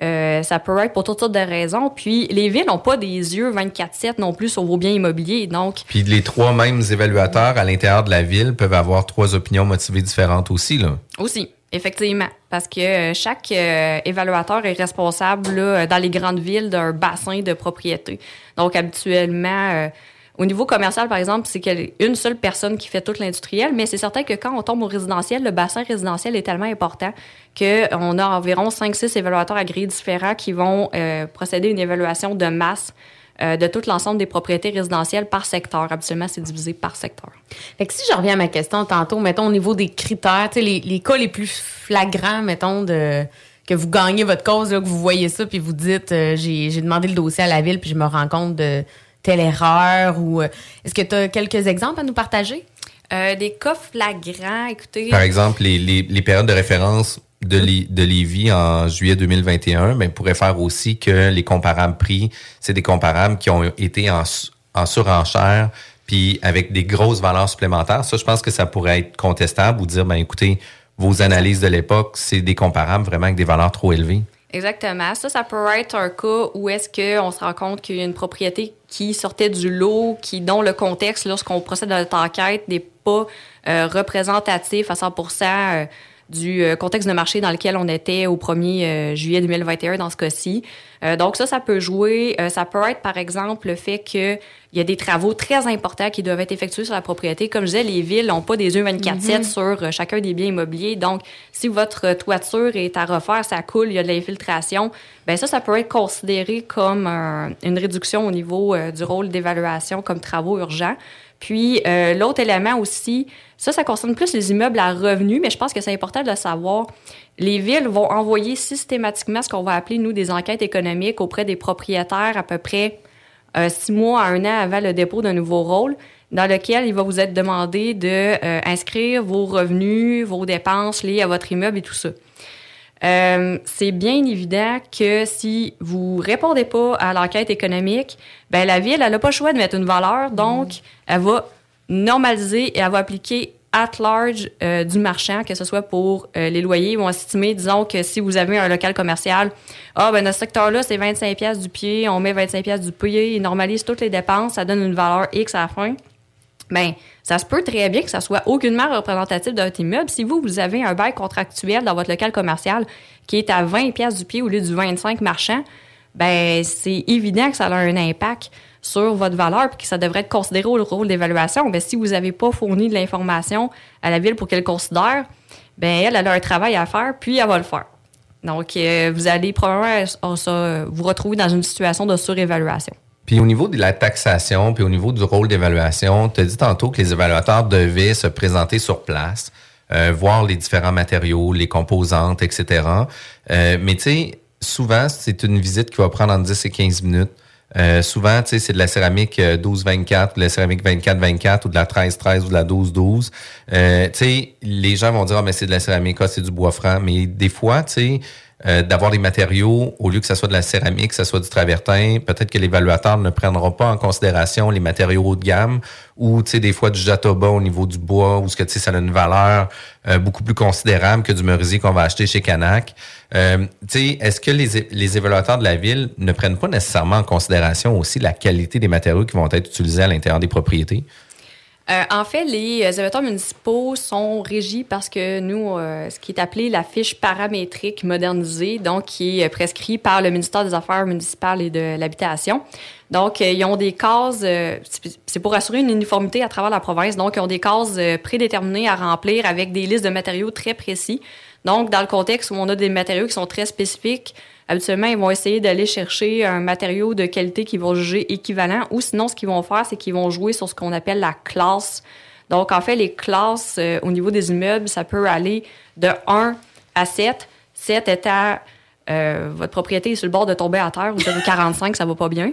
Ça peut être pour toutes sortes de raisons. Puis, les villes n'ont pas des yeux 24-7 non plus sur vos biens immobiliers. Donc, Puis les trois mêmes évaluateurs à l'intérieur de la ville peuvent avoir trois opinions motivées différentes aussi. Là. Aussi, effectivement. Parce que euh, chaque euh, évaluateur est responsable là, euh, dans les grandes villes d'un bassin de propriété. Donc, habituellement, au niveau commercial, par exemple, c'est une seule personne qui fait tout l'industriel, mais c'est certain que quand on tombe au résidentiel, le bassin résidentiel est tellement important qu'on a environ 5-6 évaluateurs agréés différents qui vont procéder à une évaluation de masse euh, de tout l'ensemble des propriétés résidentielles par secteur. Habituellement, c'est divisé par secteur. Fait que si je reviens à ma question tantôt, mettons au niveau des critères, tu sais, les, les cas les plus flagrants, mettons, de que vous gagnez votre cause, là, que vous voyez ça, puis vous dites euh, j'ai j'ai demandé le dossier à la ville, puis je me rends compte de telle erreur, ou euh, est-ce que tu as quelques exemples à nous partager? Euh, des cas flagrants, écoutez. Par exemple, les, les, les périodes de référence de, Li- de Lévis en juillet 2021, ben, pourrait faire aussi que les comparables prix, c'est des comparables qui ont été en, su- en surenchère, puis avec des grosses valeurs supplémentaires. Ça, je pense que ça pourrait être contestable ou dire, ben écoutez, vos analyses de l'époque, c'est des comparables vraiment avec des valeurs trop élevées. Exactement. Ça, ça peut être un cas où est-ce qu'on se rend compte qu'il y a une propriété qui sortait du lot, qui, dont le contexte, lorsqu'on procède à notre enquête, n'est pas euh, représentatif à 100 euh, du euh, contexte de marché dans lequel on était au 1er euh, juillet 2021 dans ce cas-ci. Euh, donc ça, ça peut jouer. Euh, ça peut être, par exemple, le fait qu'il y a des travaux très importants qui doivent être effectués sur la propriété. Comme je disais, les villes n'ont pas des yeux 24-7 Mhm. sur chacun des biens immobiliers. Donc, si votre toiture est à refaire, ça coule, il y a de l'infiltration, ben ça, ça peut être considéré comme un- une réduction au niveau du rôle d'évaluation comme travaux urgents. Puis, euh, l'autre élément aussi, ça, ça concerne plus les immeubles à revenus, mais je pense que c'est important de savoir. Les villes vont envoyer systématiquement ce qu'on va appeler, nous, des enquêtes économiques auprès des propriétaires à peu près euh, six mois à un an avant le dépôt d'un nouveau rôle, dans lequel il va vous être demandé de euh, vos revenus, vos dépenses liées à votre immeuble et tout ça. Euh, c'est bien évident que si vous répondez pas à l'enquête économique, ben la ville, elle n'a pas le choix de mettre une valeur, donc elle va normaliser et elle va appliquer at large euh, du marchand, que ce soit pour euh, les loyers, ils vont estimer, disons que si vous avez un local commercial, ah ben notre secteur-là, c'est 25 pièces du pied, on met 25 pièces du pied, ils normalisent toutes les dépenses, ça donne une valeur X à la fin. Ben, ça se peut très bien que ça soit aucunement représentatif votre immeuble. Si vous, vous avez un bail contractuel dans votre local commercial qui est à 20 pièces du pied au lieu du 25 marchand, ben, c'est évident que ça a un impact sur votre valeur puis que ça devrait être considéré au rôle d'évaluation. Ben, si vous n'avez pas fourni de l'information à la ville pour qu'elle considère, ben, elle, elle a un travail à faire puis elle va le faire. Donc, euh, vous allez probablement euh, vous retrouver dans une situation de surévaluation. Puis au niveau de la taxation, puis au niveau du rôle d'évaluation, tu as dit tantôt que les évaluateurs devaient se présenter sur place, euh, voir les différents matériaux, les composantes, etc. Euh, mais tu sais, souvent, c'est une visite qui va prendre entre 10 et 15 minutes. Euh, souvent, tu sais, c'est de la céramique euh, 12-24, de la céramique 24-24 ou de la 13-13 ou de la 12-12. Euh, tu sais, les gens vont dire, ah, mais c'est de la céramique, ah, c'est du bois franc. Mais des fois, tu sais, euh, d'avoir des matériaux, au lieu que ça soit de la céramique, que ça soit du travertin, peut-être que l'évaluateur ne prendra pas en considération les matériaux haut de gamme ou, tu sais, des fois du jatoba au niveau du bois ou ce que, tu sais, ça a une valeur euh, beaucoup plus considérable que du merisier qu'on va acheter chez Canac. Euh, est-ce que les, les évaluateurs de la ville ne prennent pas nécessairement en considération aussi la qualité des matériaux qui vont être utilisés à l'intérieur des propriétés? Euh, en fait, les euh, évaluateurs municipaux sont régis parce que nous, euh, ce qui est appelé la fiche paramétrique modernisée, donc qui est prescrit par le ministère des Affaires municipales et de l'Habitation. Donc, ils ont des cases, c'est- pour assurer une uniformité à travers la province, donc ils ont des cases prédéterminées à remplir avec des listes de matériaux très précis. Donc, dans le contexte où on a des matériaux qui sont très spécifiques, habituellement, ils vont essayer d'aller chercher un matériau de qualité qu'ils vont juger équivalent ou sinon, ce qu'ils vont faire, c'est qu'ils vont jouer sur ce qu'on appelle la classe. Donc, en fait, les classes euh, au niveau des immeubles, ça peut aller de 1 à 7. 7 étant euh, votre propriété est sur le bord de tomber à terre, vous avez 45, ça va pas bien.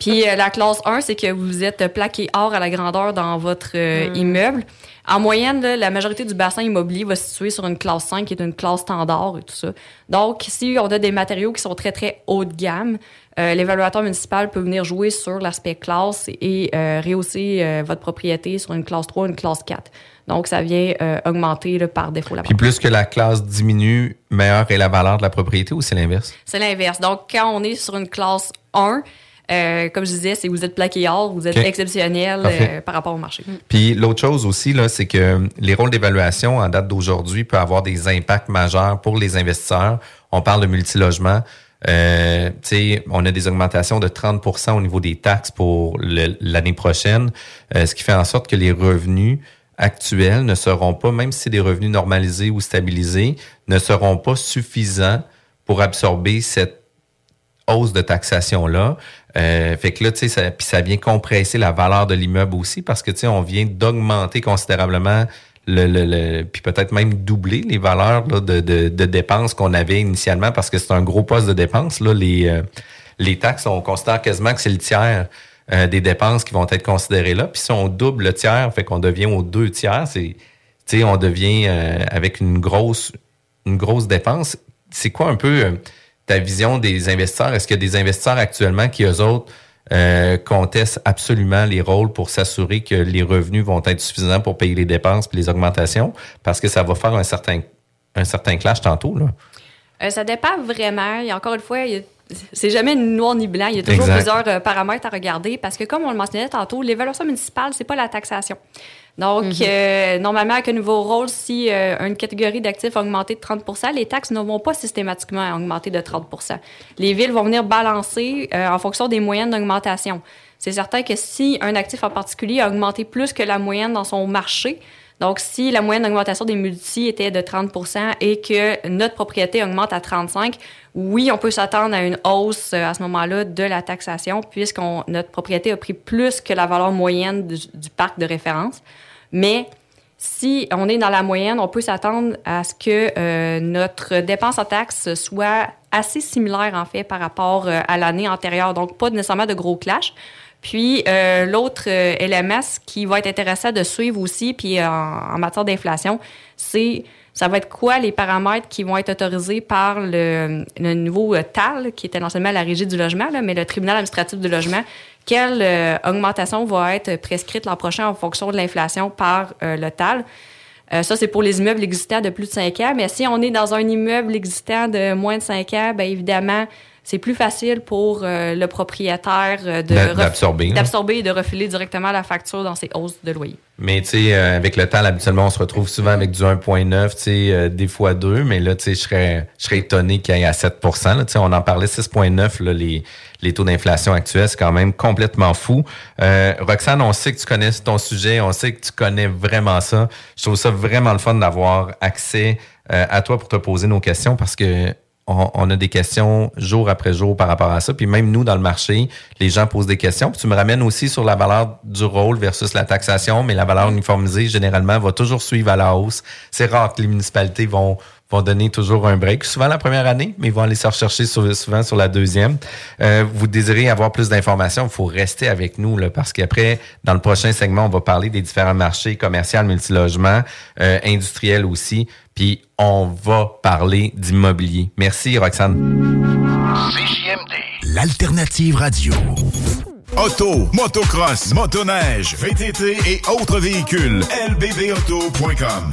Puis euh, la classe 1, c'est que vous êtes plaqué hors à la grandeur dans votre euh, Mm. immeuble. En moyenne, là, la majorité du bassin immobilier va se situer sur une classe 5, qui est une classe standard et tout ça. Donc, si on a des matériaux qui sont très, très haut de gamme, euh, l'évaluateur municipal peut venir jouer sur l'aspect classe et euh, rehausser euh, votre propriété sur une classe 3, une classe 4. Donc, ça vient euh, augmenter là, par défaut la Puis plus que la classe diminue, meilleure est la valeur de la propriété ou c'est l'inverse? C'est l'inverse. Donc, quand on est sur une classe 1, euh, comme je disais, c'est vous êtes plaqué hors, vous êtes exceptionnel euh, par rapport au marché. Puis l'autre chose aussi, là, c'est que les rôles d'évaluation en date d'aujourd'hui peuvent avoir des impacts majeurs pour les investisseurs. On parle de multilogement. Euh, tu sais, on a des augmentations de 30% au niveau des taxes pour l'année prochaine, euh, ce qui fait en sorte que les revenus actuels ne seront pas, même si des revenus normalisés ou stabilisés, ne seront pas suffisants pour absorber cette hausse de taxation-là. Euh, fait que là, tu sais, ça, ça vient compresser la valeur de l'immeuble aussi parce que, tu sais, on vient d'augmenter considérablement le, le, le- puis peut-être même doubler les valeurs là, de, de, de dépenses qu'on avait initialement parce que c'est un gros poste de dépenses. Là, les, euh, les taxes, on considère quasiment que c'est le tiers euh, des dépenses qui vont être considérées là. Puis si on double le tiers, fait qu'on devient aux deux tiers, c'est, on devient euh, avec une grosse, une grosse dépense. C'est quoi un peu euh, ta vision des investisseurs? Est-ce qu'il y a des investisseurs actuellement qui, eux autres, contestent absolument les rôles pour s'assurer que les revenus vont être suffisants pour payer les dépenses et les augmentations? Parce que ça va faire un certain, un certain clash tantôt, là. Ça dépend vraiment. A encore une fois, il y a- c'est jamais ni noir ni blanc. Il y a toujours Exact. plusieurs euh, paramètres à regarder parce que, comme on le mentionnait tantôt, l'évaluation municipale, c'est pas la taxation. Donc, euh, normalement, avec un nouveau rôle, si euh, une catégorie d'actifs a augmenté de 30% les taxes ne vont pas systématiquement augmenter de 30% Les villes vont venir balancer euh, en fonction des moyennes d'augmentation. C'est certain que si un actif en particulier a augmenté plus que la moyenne dans son marché, donc si la moyenne d'augmentation des multis était de 30% et que notre propriété augmente à 35 oui, on peut s'attendre à une hausse euh, à ce moment-là de la taxation puisque notre propriété a pris plus que la valeur moyenne du, parc de référence. Mais si on est dans la moyenne, on peut s'attendre à ce que euh, notre dépense en taxes soit assez similaire, en fait, par rapport euh, à l'année antérieure. Donc, pas nécessairement de gros clash. Puis, l'autre ce qui va être intéressant de suivre aussi, puis en matière d'inflation, c'est ça va être quoi les paramètres qui vont être autorisés par le, le nouveau euh, TAL, qui était non seulement la régie du logement, là, mais le tribunal administratif du logement? Quelle euh, augmentation va être prescrite l'an prochain en fonction de l'inflation par euh, le TAL? Euh, ça, c'est pour les immeubles existants de plus de 5 ans. Mais si on est dans un immeuble existant de moins de 5 ans, bien évidemment, c'est plus facile pour euh, le propriétaire euh, de d'absorber, là. d'absorber et de refiler directement la facture dans ses hausses de loyer. Mais tu sais, euh, avec le temps, habituellement, on se retrouve souvent avec du 1.9, tu sais, euh, des fois 2, mais là, tu sais, je serais, je serais étonné qu'il y ait à 7 là, tu sais, on en parlait 6.9, là, les, les taux d'inflation actuels, c'est quand même complètement fou. Euh, Roxane, on sait que tu connais ton sujet, on sait que tu connais vraiment ça. Je trouve ça vraiment le fun d'avoir accès euh, à toi pour te poser nos questions parce que on, a des questions jour après jour par rapport à ça. Puis même nous, dans le marché, les gens posent des questions. Puis tu me ramènes aussi sur la valeur du rôle versus la taxation, mais la valeur uniformisée, généralement, va toujours suivre à la hausse. C'est rare que les municipalités vont vont donner toujours un break, souvent la première année, mais ils vont aller se rechercher sur- souvent sur la deuxième. Euh, vous désirez avoir plus d'informations, il faut rester avec nous là, parce qu'après, dans le prochain segment, on va parler des différents marchés commerciaux, multilogement, euh, industriels aussi, puis on va parler d'immobilier. Merci Roxane. L'alternative radio. Auto, motocross, motoneige, VTT et autres véhicules. lbbauto.com.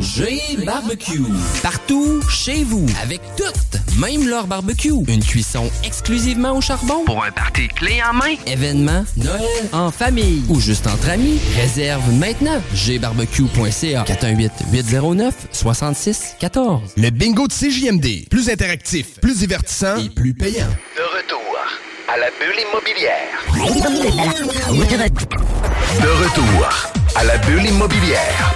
G Barbecue. Partout, chez vous, avec toutes, même leur barbecue. Une cuisson exclusivement au charbon. Pour un party clé en main. Événement, Noël, en famille ou juste entre amis. Réserve maintenant. gbarbecue.ca 418-809-6614. Le bingo de CJMD. Plus interactif, plus divertissant et plus payant. De retour à la bulle immobilière. De retour à la bulle immobilière.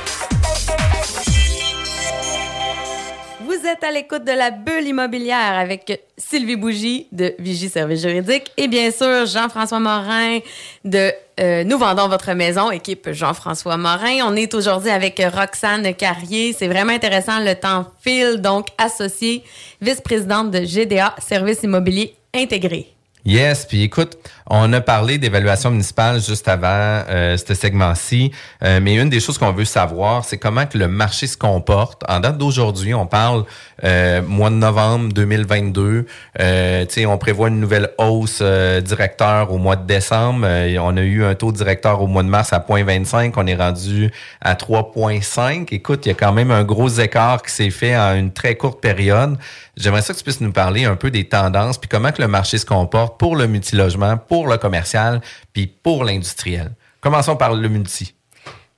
Vous êtes à l'écoute de la bulle immobilière avec Sylvie Bougie de Vigie Service Juridique et bien sûr Jean-François Morin de euh, Nous vendons votre maison, équipe Jean-François Morin. On est aujourd'hui avec Roxane Carrier. C'est vraiment intéressant, le temps file, donc associée, vice-présidente de GDA, Service immobilier intégré. Yes, puis écoute, on a parlé d'évaluation municipale juste avant euh, ce segment-ci, euh, mais une des choses qu'on veut savoir, c'est comment que le marché se comporte. En date d'aujourd'hui, on parle euh, mois de novembre 2022. Euh, on prévoit une nouvelle hausse euh, directeur au mois de décembre. Euh, on a eu un taux directeur au mois de mars à 0.25. On est rendu à 3.5. Écoute, il y a quand même un gros écart qui s'est fait en une très courte période. J'aimerais ça que tu puisses nous parler un peu des tendances, puis comment que le marché se comporte pour le multilogement, pour le commercial, puis pour l'industriel. Commençons par le multi.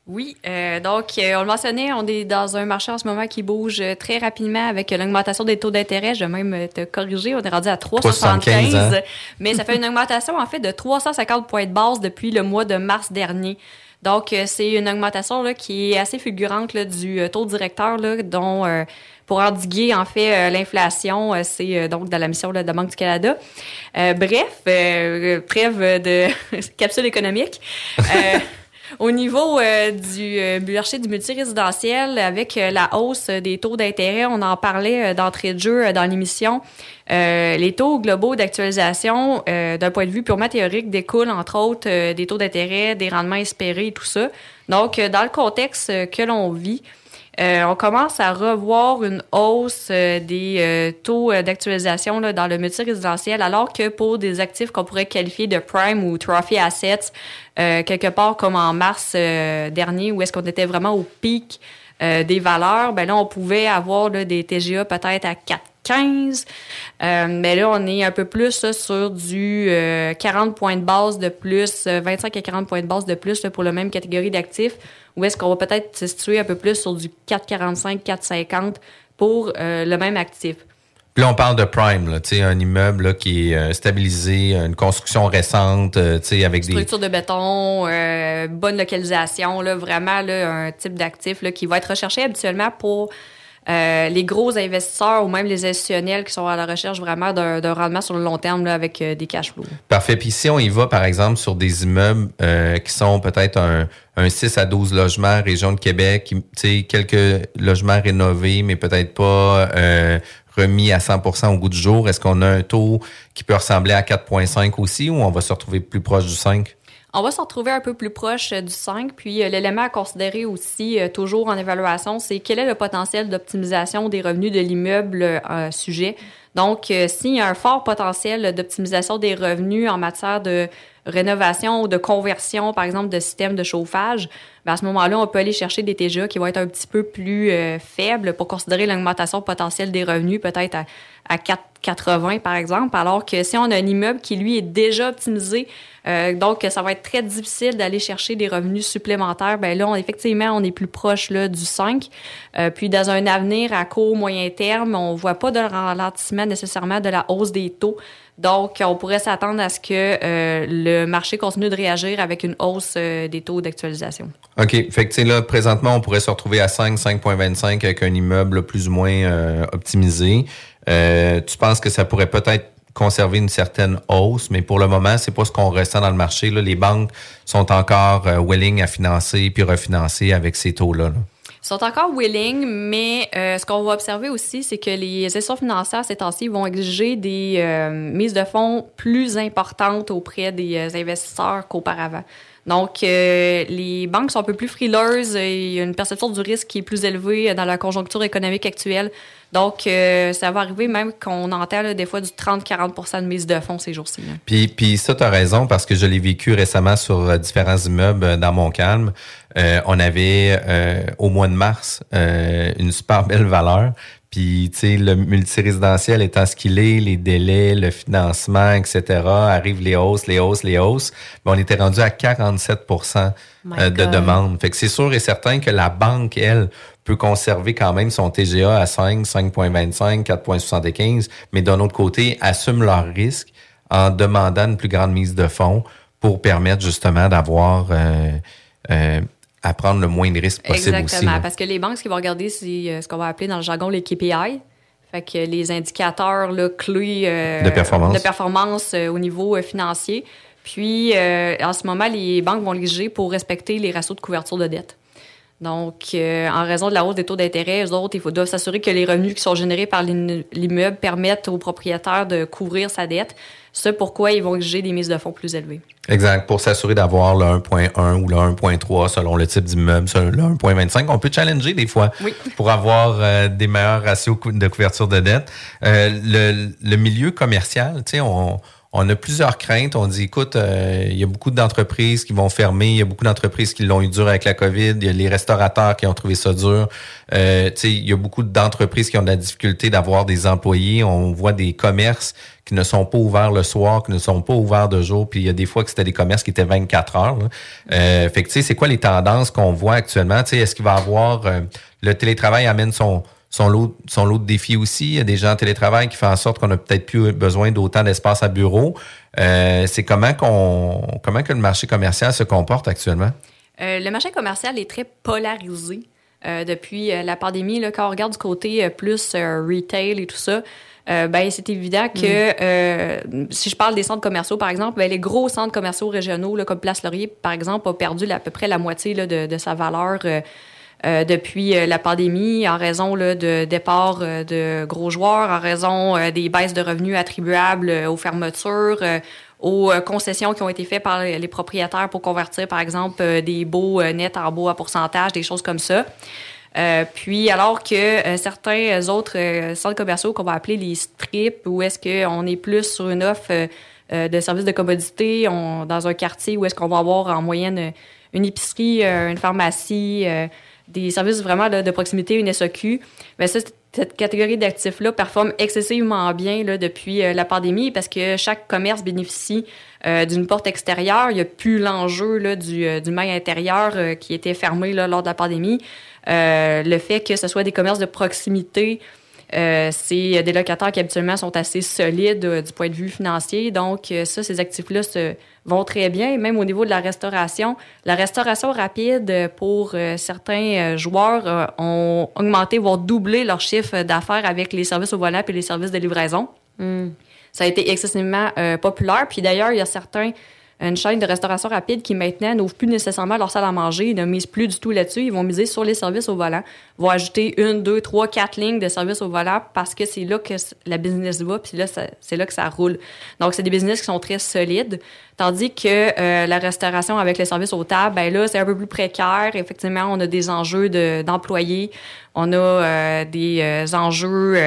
Oui, euh, donc euh, on le mentionnait, on est dans un marché en ce moment qui bouge euh, très rapidement avec l'augmentation des taux d'intérêt. Je vais même te corriger, on est rendu à 3,75, 3,75, hein? mais ça fait une augmentation en fait de 350 points de base depuis le mois de mars dernier. Donc c'est une augmentation là, qui est assez fulgurante là, du taux directeur, là, dont euh, pour endiguer en fait euh, l'inflation, euh, c'est euh, donc dans la mission de la Banque du Canada. Bref, trêve de capsule économique. Au niveau du marché du multirésidentiel, avec la hausse des taux d'intérêt, on en parlait d'entrée de jeu dans l'émission. Les taux globaux d'actualisation, d'un point de vue purement théorique, découlent entre autres des taux d'intérêt, des rendements espérés et tout ça. Donc, dans le contexte que l'on vit, euh, on commence à revoir une hausse euh, des euh, taux d'actualisation dans le multirésidentiel, alors que pour des actifs qu'on pourrait qualifier de prime ou trophy assets, quelque part comme en mars dernier, où est-ce qu'on était vraiment au pic des valeurs, ben là, on pouvait avoir là, des TGA peut-être à 4,15. Euh, mais là, on est un peu plus là, sur du euh, 40 points de base de plus, euh, 25 à 40 points de base de plus là, pour la même catégorie d'actifs, ou est-ce qu'on va peut-être se situer un peu plus sur du 4,45, 4,50 pour euh, le même actif. Puis là, on parle de prime, là, tu sais, un immeuble là, qui est euh, stabilisé, une construction récente, euh, avec des... Structure de béton, euh, bonne localisation, là, vraiment là, un type d'actif qui va être recherché habituellement pour euh, les gros investisseurs ou même les institutionnels qui sont à la recherche vraiment d'un rendement sur le long terme avec euh, des cash flows. Parfait. Puis si on y va, par exemple, sur des immeubles euh, qui sont peut-être un, un 6 à 12 logements, région de Québec, qui, quelques logements rénovés, mais peut-être pas remis à 100% au goût du jour, est-ce qu'on a un taux qui peut ressembler à 4,5 aussi ou on va se retrouver plus proche du 5? On va se retrouver un peu plus proche euh, du 5. Puis euh, l'élément à considérer aussi, euh, toujours en évaluation, c'est quel est le potentiel d'optimisation des revenus de l'immeuble sujet. Donc, s'il y a un fort potentiel d'optimisation des revenus en matière de rénovation ou de conversion, par exemple, de système de chauffage, ben à ce moment-là, on peut aller chercher des TGA qui vont être un petit peu plus euh, faibles pour considérer l'augmentation potentielle des revenus, peut-être à, à 4,80 par exemple, alors que si on a un immeuble qui, lui, est déjà optimisé, euh, donc ça va être très difficile d'aller chercher des revenus supplémentaires, ben là, effectivement, on est plus proche là, du 5. Euh, puis dans un avenir à court, moyen terme, on voit pas de ralentissement nécessairement de la hausse des taux. Donc, on pourrait s'attendre à ce que euh, le marché continue de réagir avec une hausse des taux d'actualisation. OK. Fait que, là, présentement, on pourrait se retrouver à 5, 5,25 avec un immeuble plus ou moins optimisé. Euh, tu penses que ça pourrait peut-être conserver une certaine hausse, mais pour le moment, c'est pas ce qu'on ressent dans le marché. Les banques sont encore euh, willing à financer puis refinancer avec ces taux-là. là. Sont encore willing, mais euh, ce qu'on va observer aussi, c'est que les institutions financières ces temps-ci vont exiger des mises de fonds plus importantes auprès des investisseurs qu'auparavant. Donc, euh, les banques sont un peu plus frileuses il y a une perception du risque qui est plus élevée dans la conjoncture économique actuelle. Donc, euh, ça va arriver même qu'on entend là, des fois du 30-40 de mise de fonds ces jours-ci. Puis, puis ça, tu as raison, parce que je l'ai vécu récemment sur euh, différents immeubles euh, dans Montcalm. Euh, on avait, euh, au mois de mars, une super belle valeur. Puis, tu sais, le multirésidentiel étant ce qu'il est, les délais, le financement, etc., arrivent les hausses, les hausses, les hausses. Mais on était rendu à 47 My euh, de God. demande. Fait que c'est sûr et certain que la banque, elle, peut conserver quand même son TGA à 5, 5,25, 4,75, mais d'un autre côté, assume leurs risques en demandant une plus grande mise de fonds pour permettre justement d'avoir euh, euh, à prendre le moins de risques possible Exactement, aussi. là. parce que les banques, ce qu'ils vont regarder, c'est euh, ce qu'on va appeler dans le jargon les KPI. Fait que les indicateurs là, clés euh, De performance. de performance, euh, au niveau euh, financier. Puis, en ce moment, les banques vont léger pour respecter les ratios de couverture de dette. Donc, euh, en raison de la hausse des taux d'intérêt, eux autres, il faut, doivent s'assurer que les revenus qui sont générés par l'immeuble permettent au propriétaire de couvrir sa dette. C'est pourquoi ils vont exiger des mises de fonds plus élevées. Exact. Pour s'assurer d'avoir le 1.1 ou le 1.3 selon le type d'immeuble, selon le 1.25, on peut challenger des fois pour avoir euh, des meilleurs ratios de couverture de dette. Euh, le, le milieu commercial, tu sais, on, on a plusieurs craintes. On dit, écoute, euh, il y a beaucoup d'entreprises qui vont fermer, il y a beaucoup d'entreprises qui l'ont eu dur avec la COVID, il y a les restaurateurs qui ont trouvé ça dur. Euh, il y a beaucoup d'entreprises qui ont de la difficulté d'avoir des employés. On voit des commerces qui ne sont pas ouverts le soir, qui ne sont pas ouverts de jour, puis il y a des fois que c'était des commerces qui étaient 24 heures. là. Euh, fait que c'est quoi les tendances qu'on voit actuellement? Est-ce qu'il va avoir euh, le télétravail amène son son lot, son lot de défis aussi. Il y a des gens en télétravail qui font en sorte qu'on a peut-être plus besoin d'autant d'espace à bureau. Euh, c'est comment qu'on comment que le marché commercial se comporte actuellement? Euh, le marché commercial est très polarisé euh, depuis euh, la pandémie. Là, quand on regarde du côté euh, plus euh, retail et tout ça, euh, ben c'est évident que euh, si je parle des centres commerciaux, par exemple, ben, les gros centres commerciaux régionaux, là, comme Place Laurier, par exemple, a perdu là, à peu près la moitié là, de, de sa valeur. Euh, depuis euh, la pandémie, en raison là, de départ euh, de gros joueurs, en raison euh, des baisses de revenus attribuables aux fermetures, aux concessions qui ont été faites par les propriétaires pour convertir, par exemple, des baux nets en baux à pourcentage, des choses comme ça. Euh, puis alors que euh, certains autres euh, centres commerciaux qu'on va appeler les strips, où est-ce qu'on est plus sur une offre de services de commodité on- dans un quartier où est-ce qu'on va avoir en moyenne une épicerie, une pharmacie, des services vraiment de proximité, une SOQ, ben ça, cette catégorie d'actifs-là performe excessivement bien depuis euh, la pandémie parce que chaque commerce bénéficie euh, d'une porte extérieure. Il n'y a plus l'enjeu euh, du mail intérieur qui était fermé lors de la pandémie. Le fait que ce soit des commerces de proximité, c'est des locataires qui habituellement sont assez solides du point de vue financier. Donc, ça, ces actifs-là se, vont très bien. Même au niveau de la restauration, la restauration rapide euh, pour euh, certains euh, joueurs ont augmenté, voire doublé leur chiffre d'affaires avec les services au volant et les services de livraison. Ça a été excessivement populaire. Puis d'ailleurs, il y a certains une chaîne de restauration rapide qui maintenant n'ouvre plus nécessairement leur salle à manger, ils ne misent plus du tout là-dessus, ils vont miser sur les services au volant, vont ajouter une, deux, trois, quatre lignes de services au volant parce que c'est là que la business va, puis là, c'est là que ça roule. Donc, c'est des business qui sont très solides, tandis que euh, la restauration avec les services aux tables, ben là, c'est un peu plus précaire. Effectivement, on a des enjeux de- d'employés, on a euh, des euh, enjeux...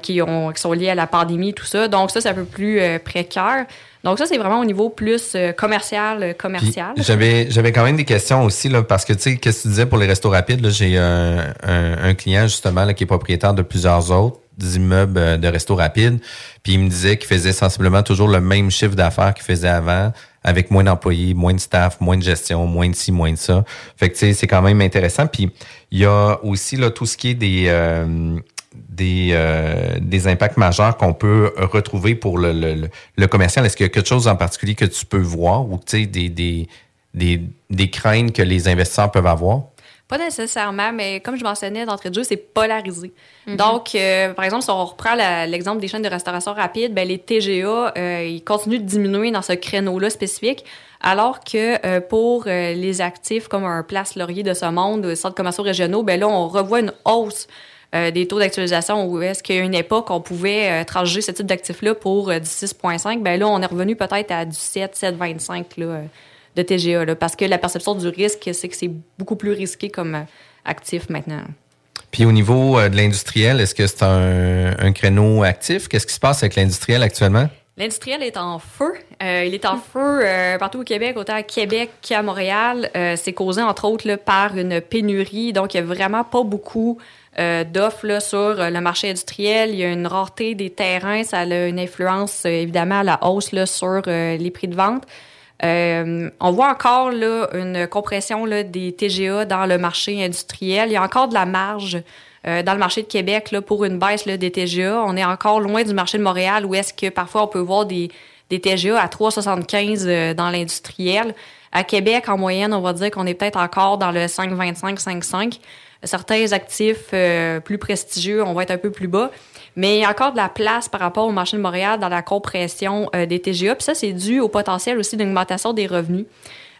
qui, ont, qui sont liés à la pandémie, tout ça. Donc ça, c'est un peu plus précaire. Donc ça, c'est vraiment au niveau plus euh, commercial, euh, commercial. J'avais j'avais quand même des questions aussi là parce que tu sais qu'est-ce que tu disais pour les restos rapides j'ai un, un, un client justement là, qui est propriétaire de plusieurs autres immeubles euh, de restos rapides puis il me disait qu'il faisait sensiblement toujours le même chiffre d'affaires qu'il faisait avant avec moins d'employés, moins de staff, moins de gestion, moins de ci, moins de ça. Fait que tu sais c'est quand même intéressant puis il y a aussi là tout ce qui est des euh, des, euh, des impacts majeurs qu'on peut retrouver pour le, le, le- le commercial? Est-ce qu'il y a quelque chose en particulier que tu peux voir ou tu sais, des, des, des, des craintes que les investisseurs peuvent avoir? Pas nécessairement, mais comme je mentionnais d'entrée de jeu, c'est polarisé. Donc, euh, par exemple, si on reprend l'exemple des chaînes de restauration rapide, ben, les TGA, euh, ils continuent de diminuer dans ce créneau-là spécifique, alors que euh, pour euh, les actifs comme un Place Laurier de ce monde, les centres commerciaux régionaux, ben là, on revoit une hausse euh, des taux d'actualisation où est-ce qu'à une époque, on pouvait euh, transiger ce type d'actifs-là pour euh, du 6,5. Ben là, on est revenu peut-être à du 7, 7,25 là, euh, de TGA, là, parce que la perception du risque, c'est que c'est beaucoup plus risqué comme euh, actif maintenant. Puis au niveau euh, de l'industriel, est-ce que c'est un, un créneau actif? Qu'est-ce qui se passe avec l'industriel actuellement? L'industriel est en feu. Euh, il est en feu euh, partout au Québec, autant à Québec qu'à Montréal. Euh, c'est causé, entre autres, là, par une pénurie. Donc, il n'y a vraiment pas beaucoup euh, d'offres sur euh, le marché industriel. Il y a une rareté des terrains. Ça a une influence, euh, évidemment, à la hausse là, sur euh, les prix de vente. Euh, on voit encore là, une compression là, des TGA dans le marché industriel. Il y a encore de la marge euh, dans le marché de Québec là, pour une baisse là, des TGA. On est encore loin du marché de Montréal où est-ce que parfois on peut voir des, des TGA à 3,75 euh, dans l'industriel. À Québec, en moyenne, on va dire qu'on est peut-être encore dans le 5,25, 5,5. Certains actifs euh, plus prestigieux, on va être un peu plus bas. Mais il y a encore de la place par rapport au marché de Montréal dans la compression euh, des TGA. Puis ça, c'est dû au potentiel aussi d'une augmentation des revenus.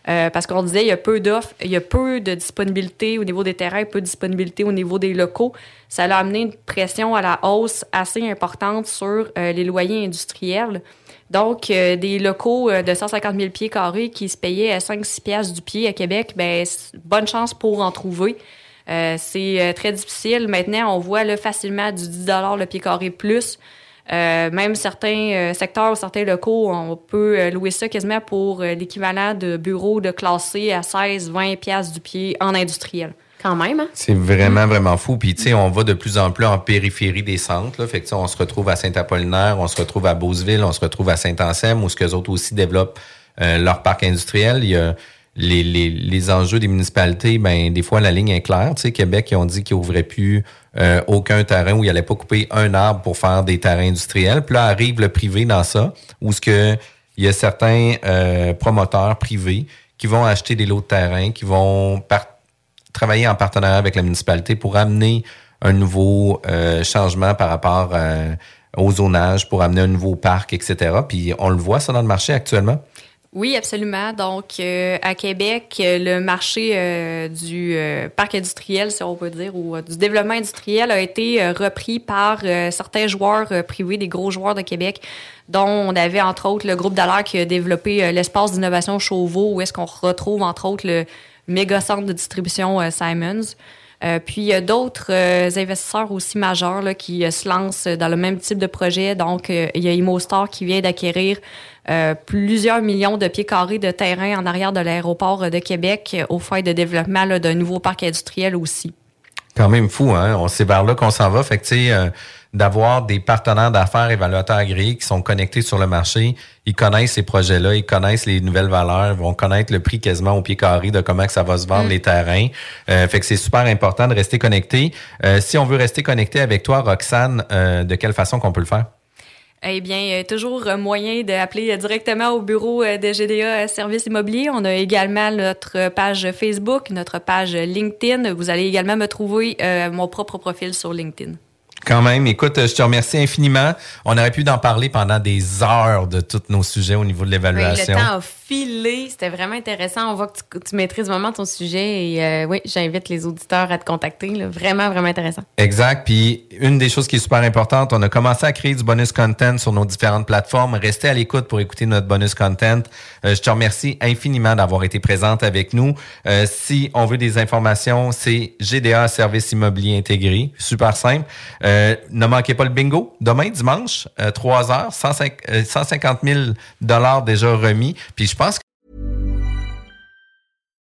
Euh, parce qu'on disait, il y a peu d'offres, il y a peu de disponibilité au niveau des terrains, peu de disponibilité au niveau des locaux. Ça a amené une pression à la hausse assez importante sur euh, les loyers industriels. Donc, des locaux de 150 000 pieds carrés qui se payaient à 5-6 piastres du pied à Québec, ben, bonne chance pour en trouver. Euh, c'est euh, très difficile. Maintenant, on voit là, facilement du 10 le pied carré plus. Euh, même certains euh, secteurs ou certains locaux, on peut euh, louer ça quasiment pour euh, l'équivalent de bureaux de classé à 16, 20 pièces du pied en industriel. Quand même, hein? C'est vraiment, vraiment fou. Puis, tu sais, on va de plus en plus en périphérie des centres. Là. Fait que, on se retrouve à Saint-Apollinaire, on se retrouve à Beauceville, on se retrouve à Saint-Anselme, où ce qu'eux autres aussi développent euh, leur parc industriel. Il y a les, les, les enjeux des municipalités, ben des fois, la ligne est claire. Tu sais, Québec, ils ont dit qu'ils n'ouvraient plus euh, aucun terrain où ils n'allaient pas couper un arbre pour faire des terrains industriels. Puis là, arrive le privé dans ça, où ce que il y a certains euh, promoteurs privés qui vont acheter des lots de terrain, qui vont travailler en partenariat avec la municipalité pour amener un nouveau euh, changement par rapport au zonage, pour amener un nouveau parc, etc. Puis on le voit ça dans le marché actuellement. Oui, absolument. Donc, euh, à Québec, euh, le marché euh, du euh, parc industriel, si on peut dire, ou euh, du développement industriel a été euh, repris par certains joueurs privés, des gros joueurs de Québec, dont on avait entre autres le groupe Dallaire qui a développé l'espace d'innovation Chauveau, où est-ce qu'on retrouve entre autres le méga centre de distribution Simons. Puis il y a d'autres investisseurs aussi majeurs là, qui se lancent dans le même type de projet. Donc, il y a ImoStar qui vient d'acquérir euh, plusieurs millions de pieds carrés de terrain en arrière de l'aéroport de Québec au fin de développement d'un nouveau parc industriel aussi. Quand même fou, hein? On sait vers là qu'on s'en va. Fait que, tu sais, euh, d'avoir des partenaires d'affaires évaluateurs agréés qui sont connectés sur le marché, ils connaissent ces projets-là, ils connaissent les nouvelles valeurs, vont connaître le prix quasiment au pied carré de comment que ça va se vendre Mm. les terrains. Euh, fait que c'est super important de rester connecté. Euh, si on veut rester connecté avec toi, Roxane, de quelle façon qu'on peut le faire? Eh bien, a toujours euh, moyen d'appeler euh, directement au bureau euh, de GDA Services Immobiliers. On a également notre page Facebook, notre page LinkedIn. Vous allez également me trouver euh, mon propre profil sur LinkedIn. Quand même, écoute, je te remercie infiniment. On aurait pu en parler pendant des heures de tous nos sujets au niveau de l'évaluation. C'était vraiment intéressant. On voit que tu, maîtrises vraiment ton sujet. Et euh, oui, j'invite les auditeurs à te contacter. Vraiment, vraiment intéressant. Exact. Puis une des choses qui est super importante, on a commencé à créer du bonus content sur nos différentes plateformes. Restez à l'écoute pour écouter notre bonus content. Euh, je te remercie infiniment d'avoir été présente avec nous. Euh, si on veut des informations, c'est GDA Service Immobilier Intégré. Super simple. Ne manquez pas le bingo. Demain, dimanche, euh, 3 heures, 105 euh, 150 000 dollars déjà remis. Puis je pense que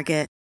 Target.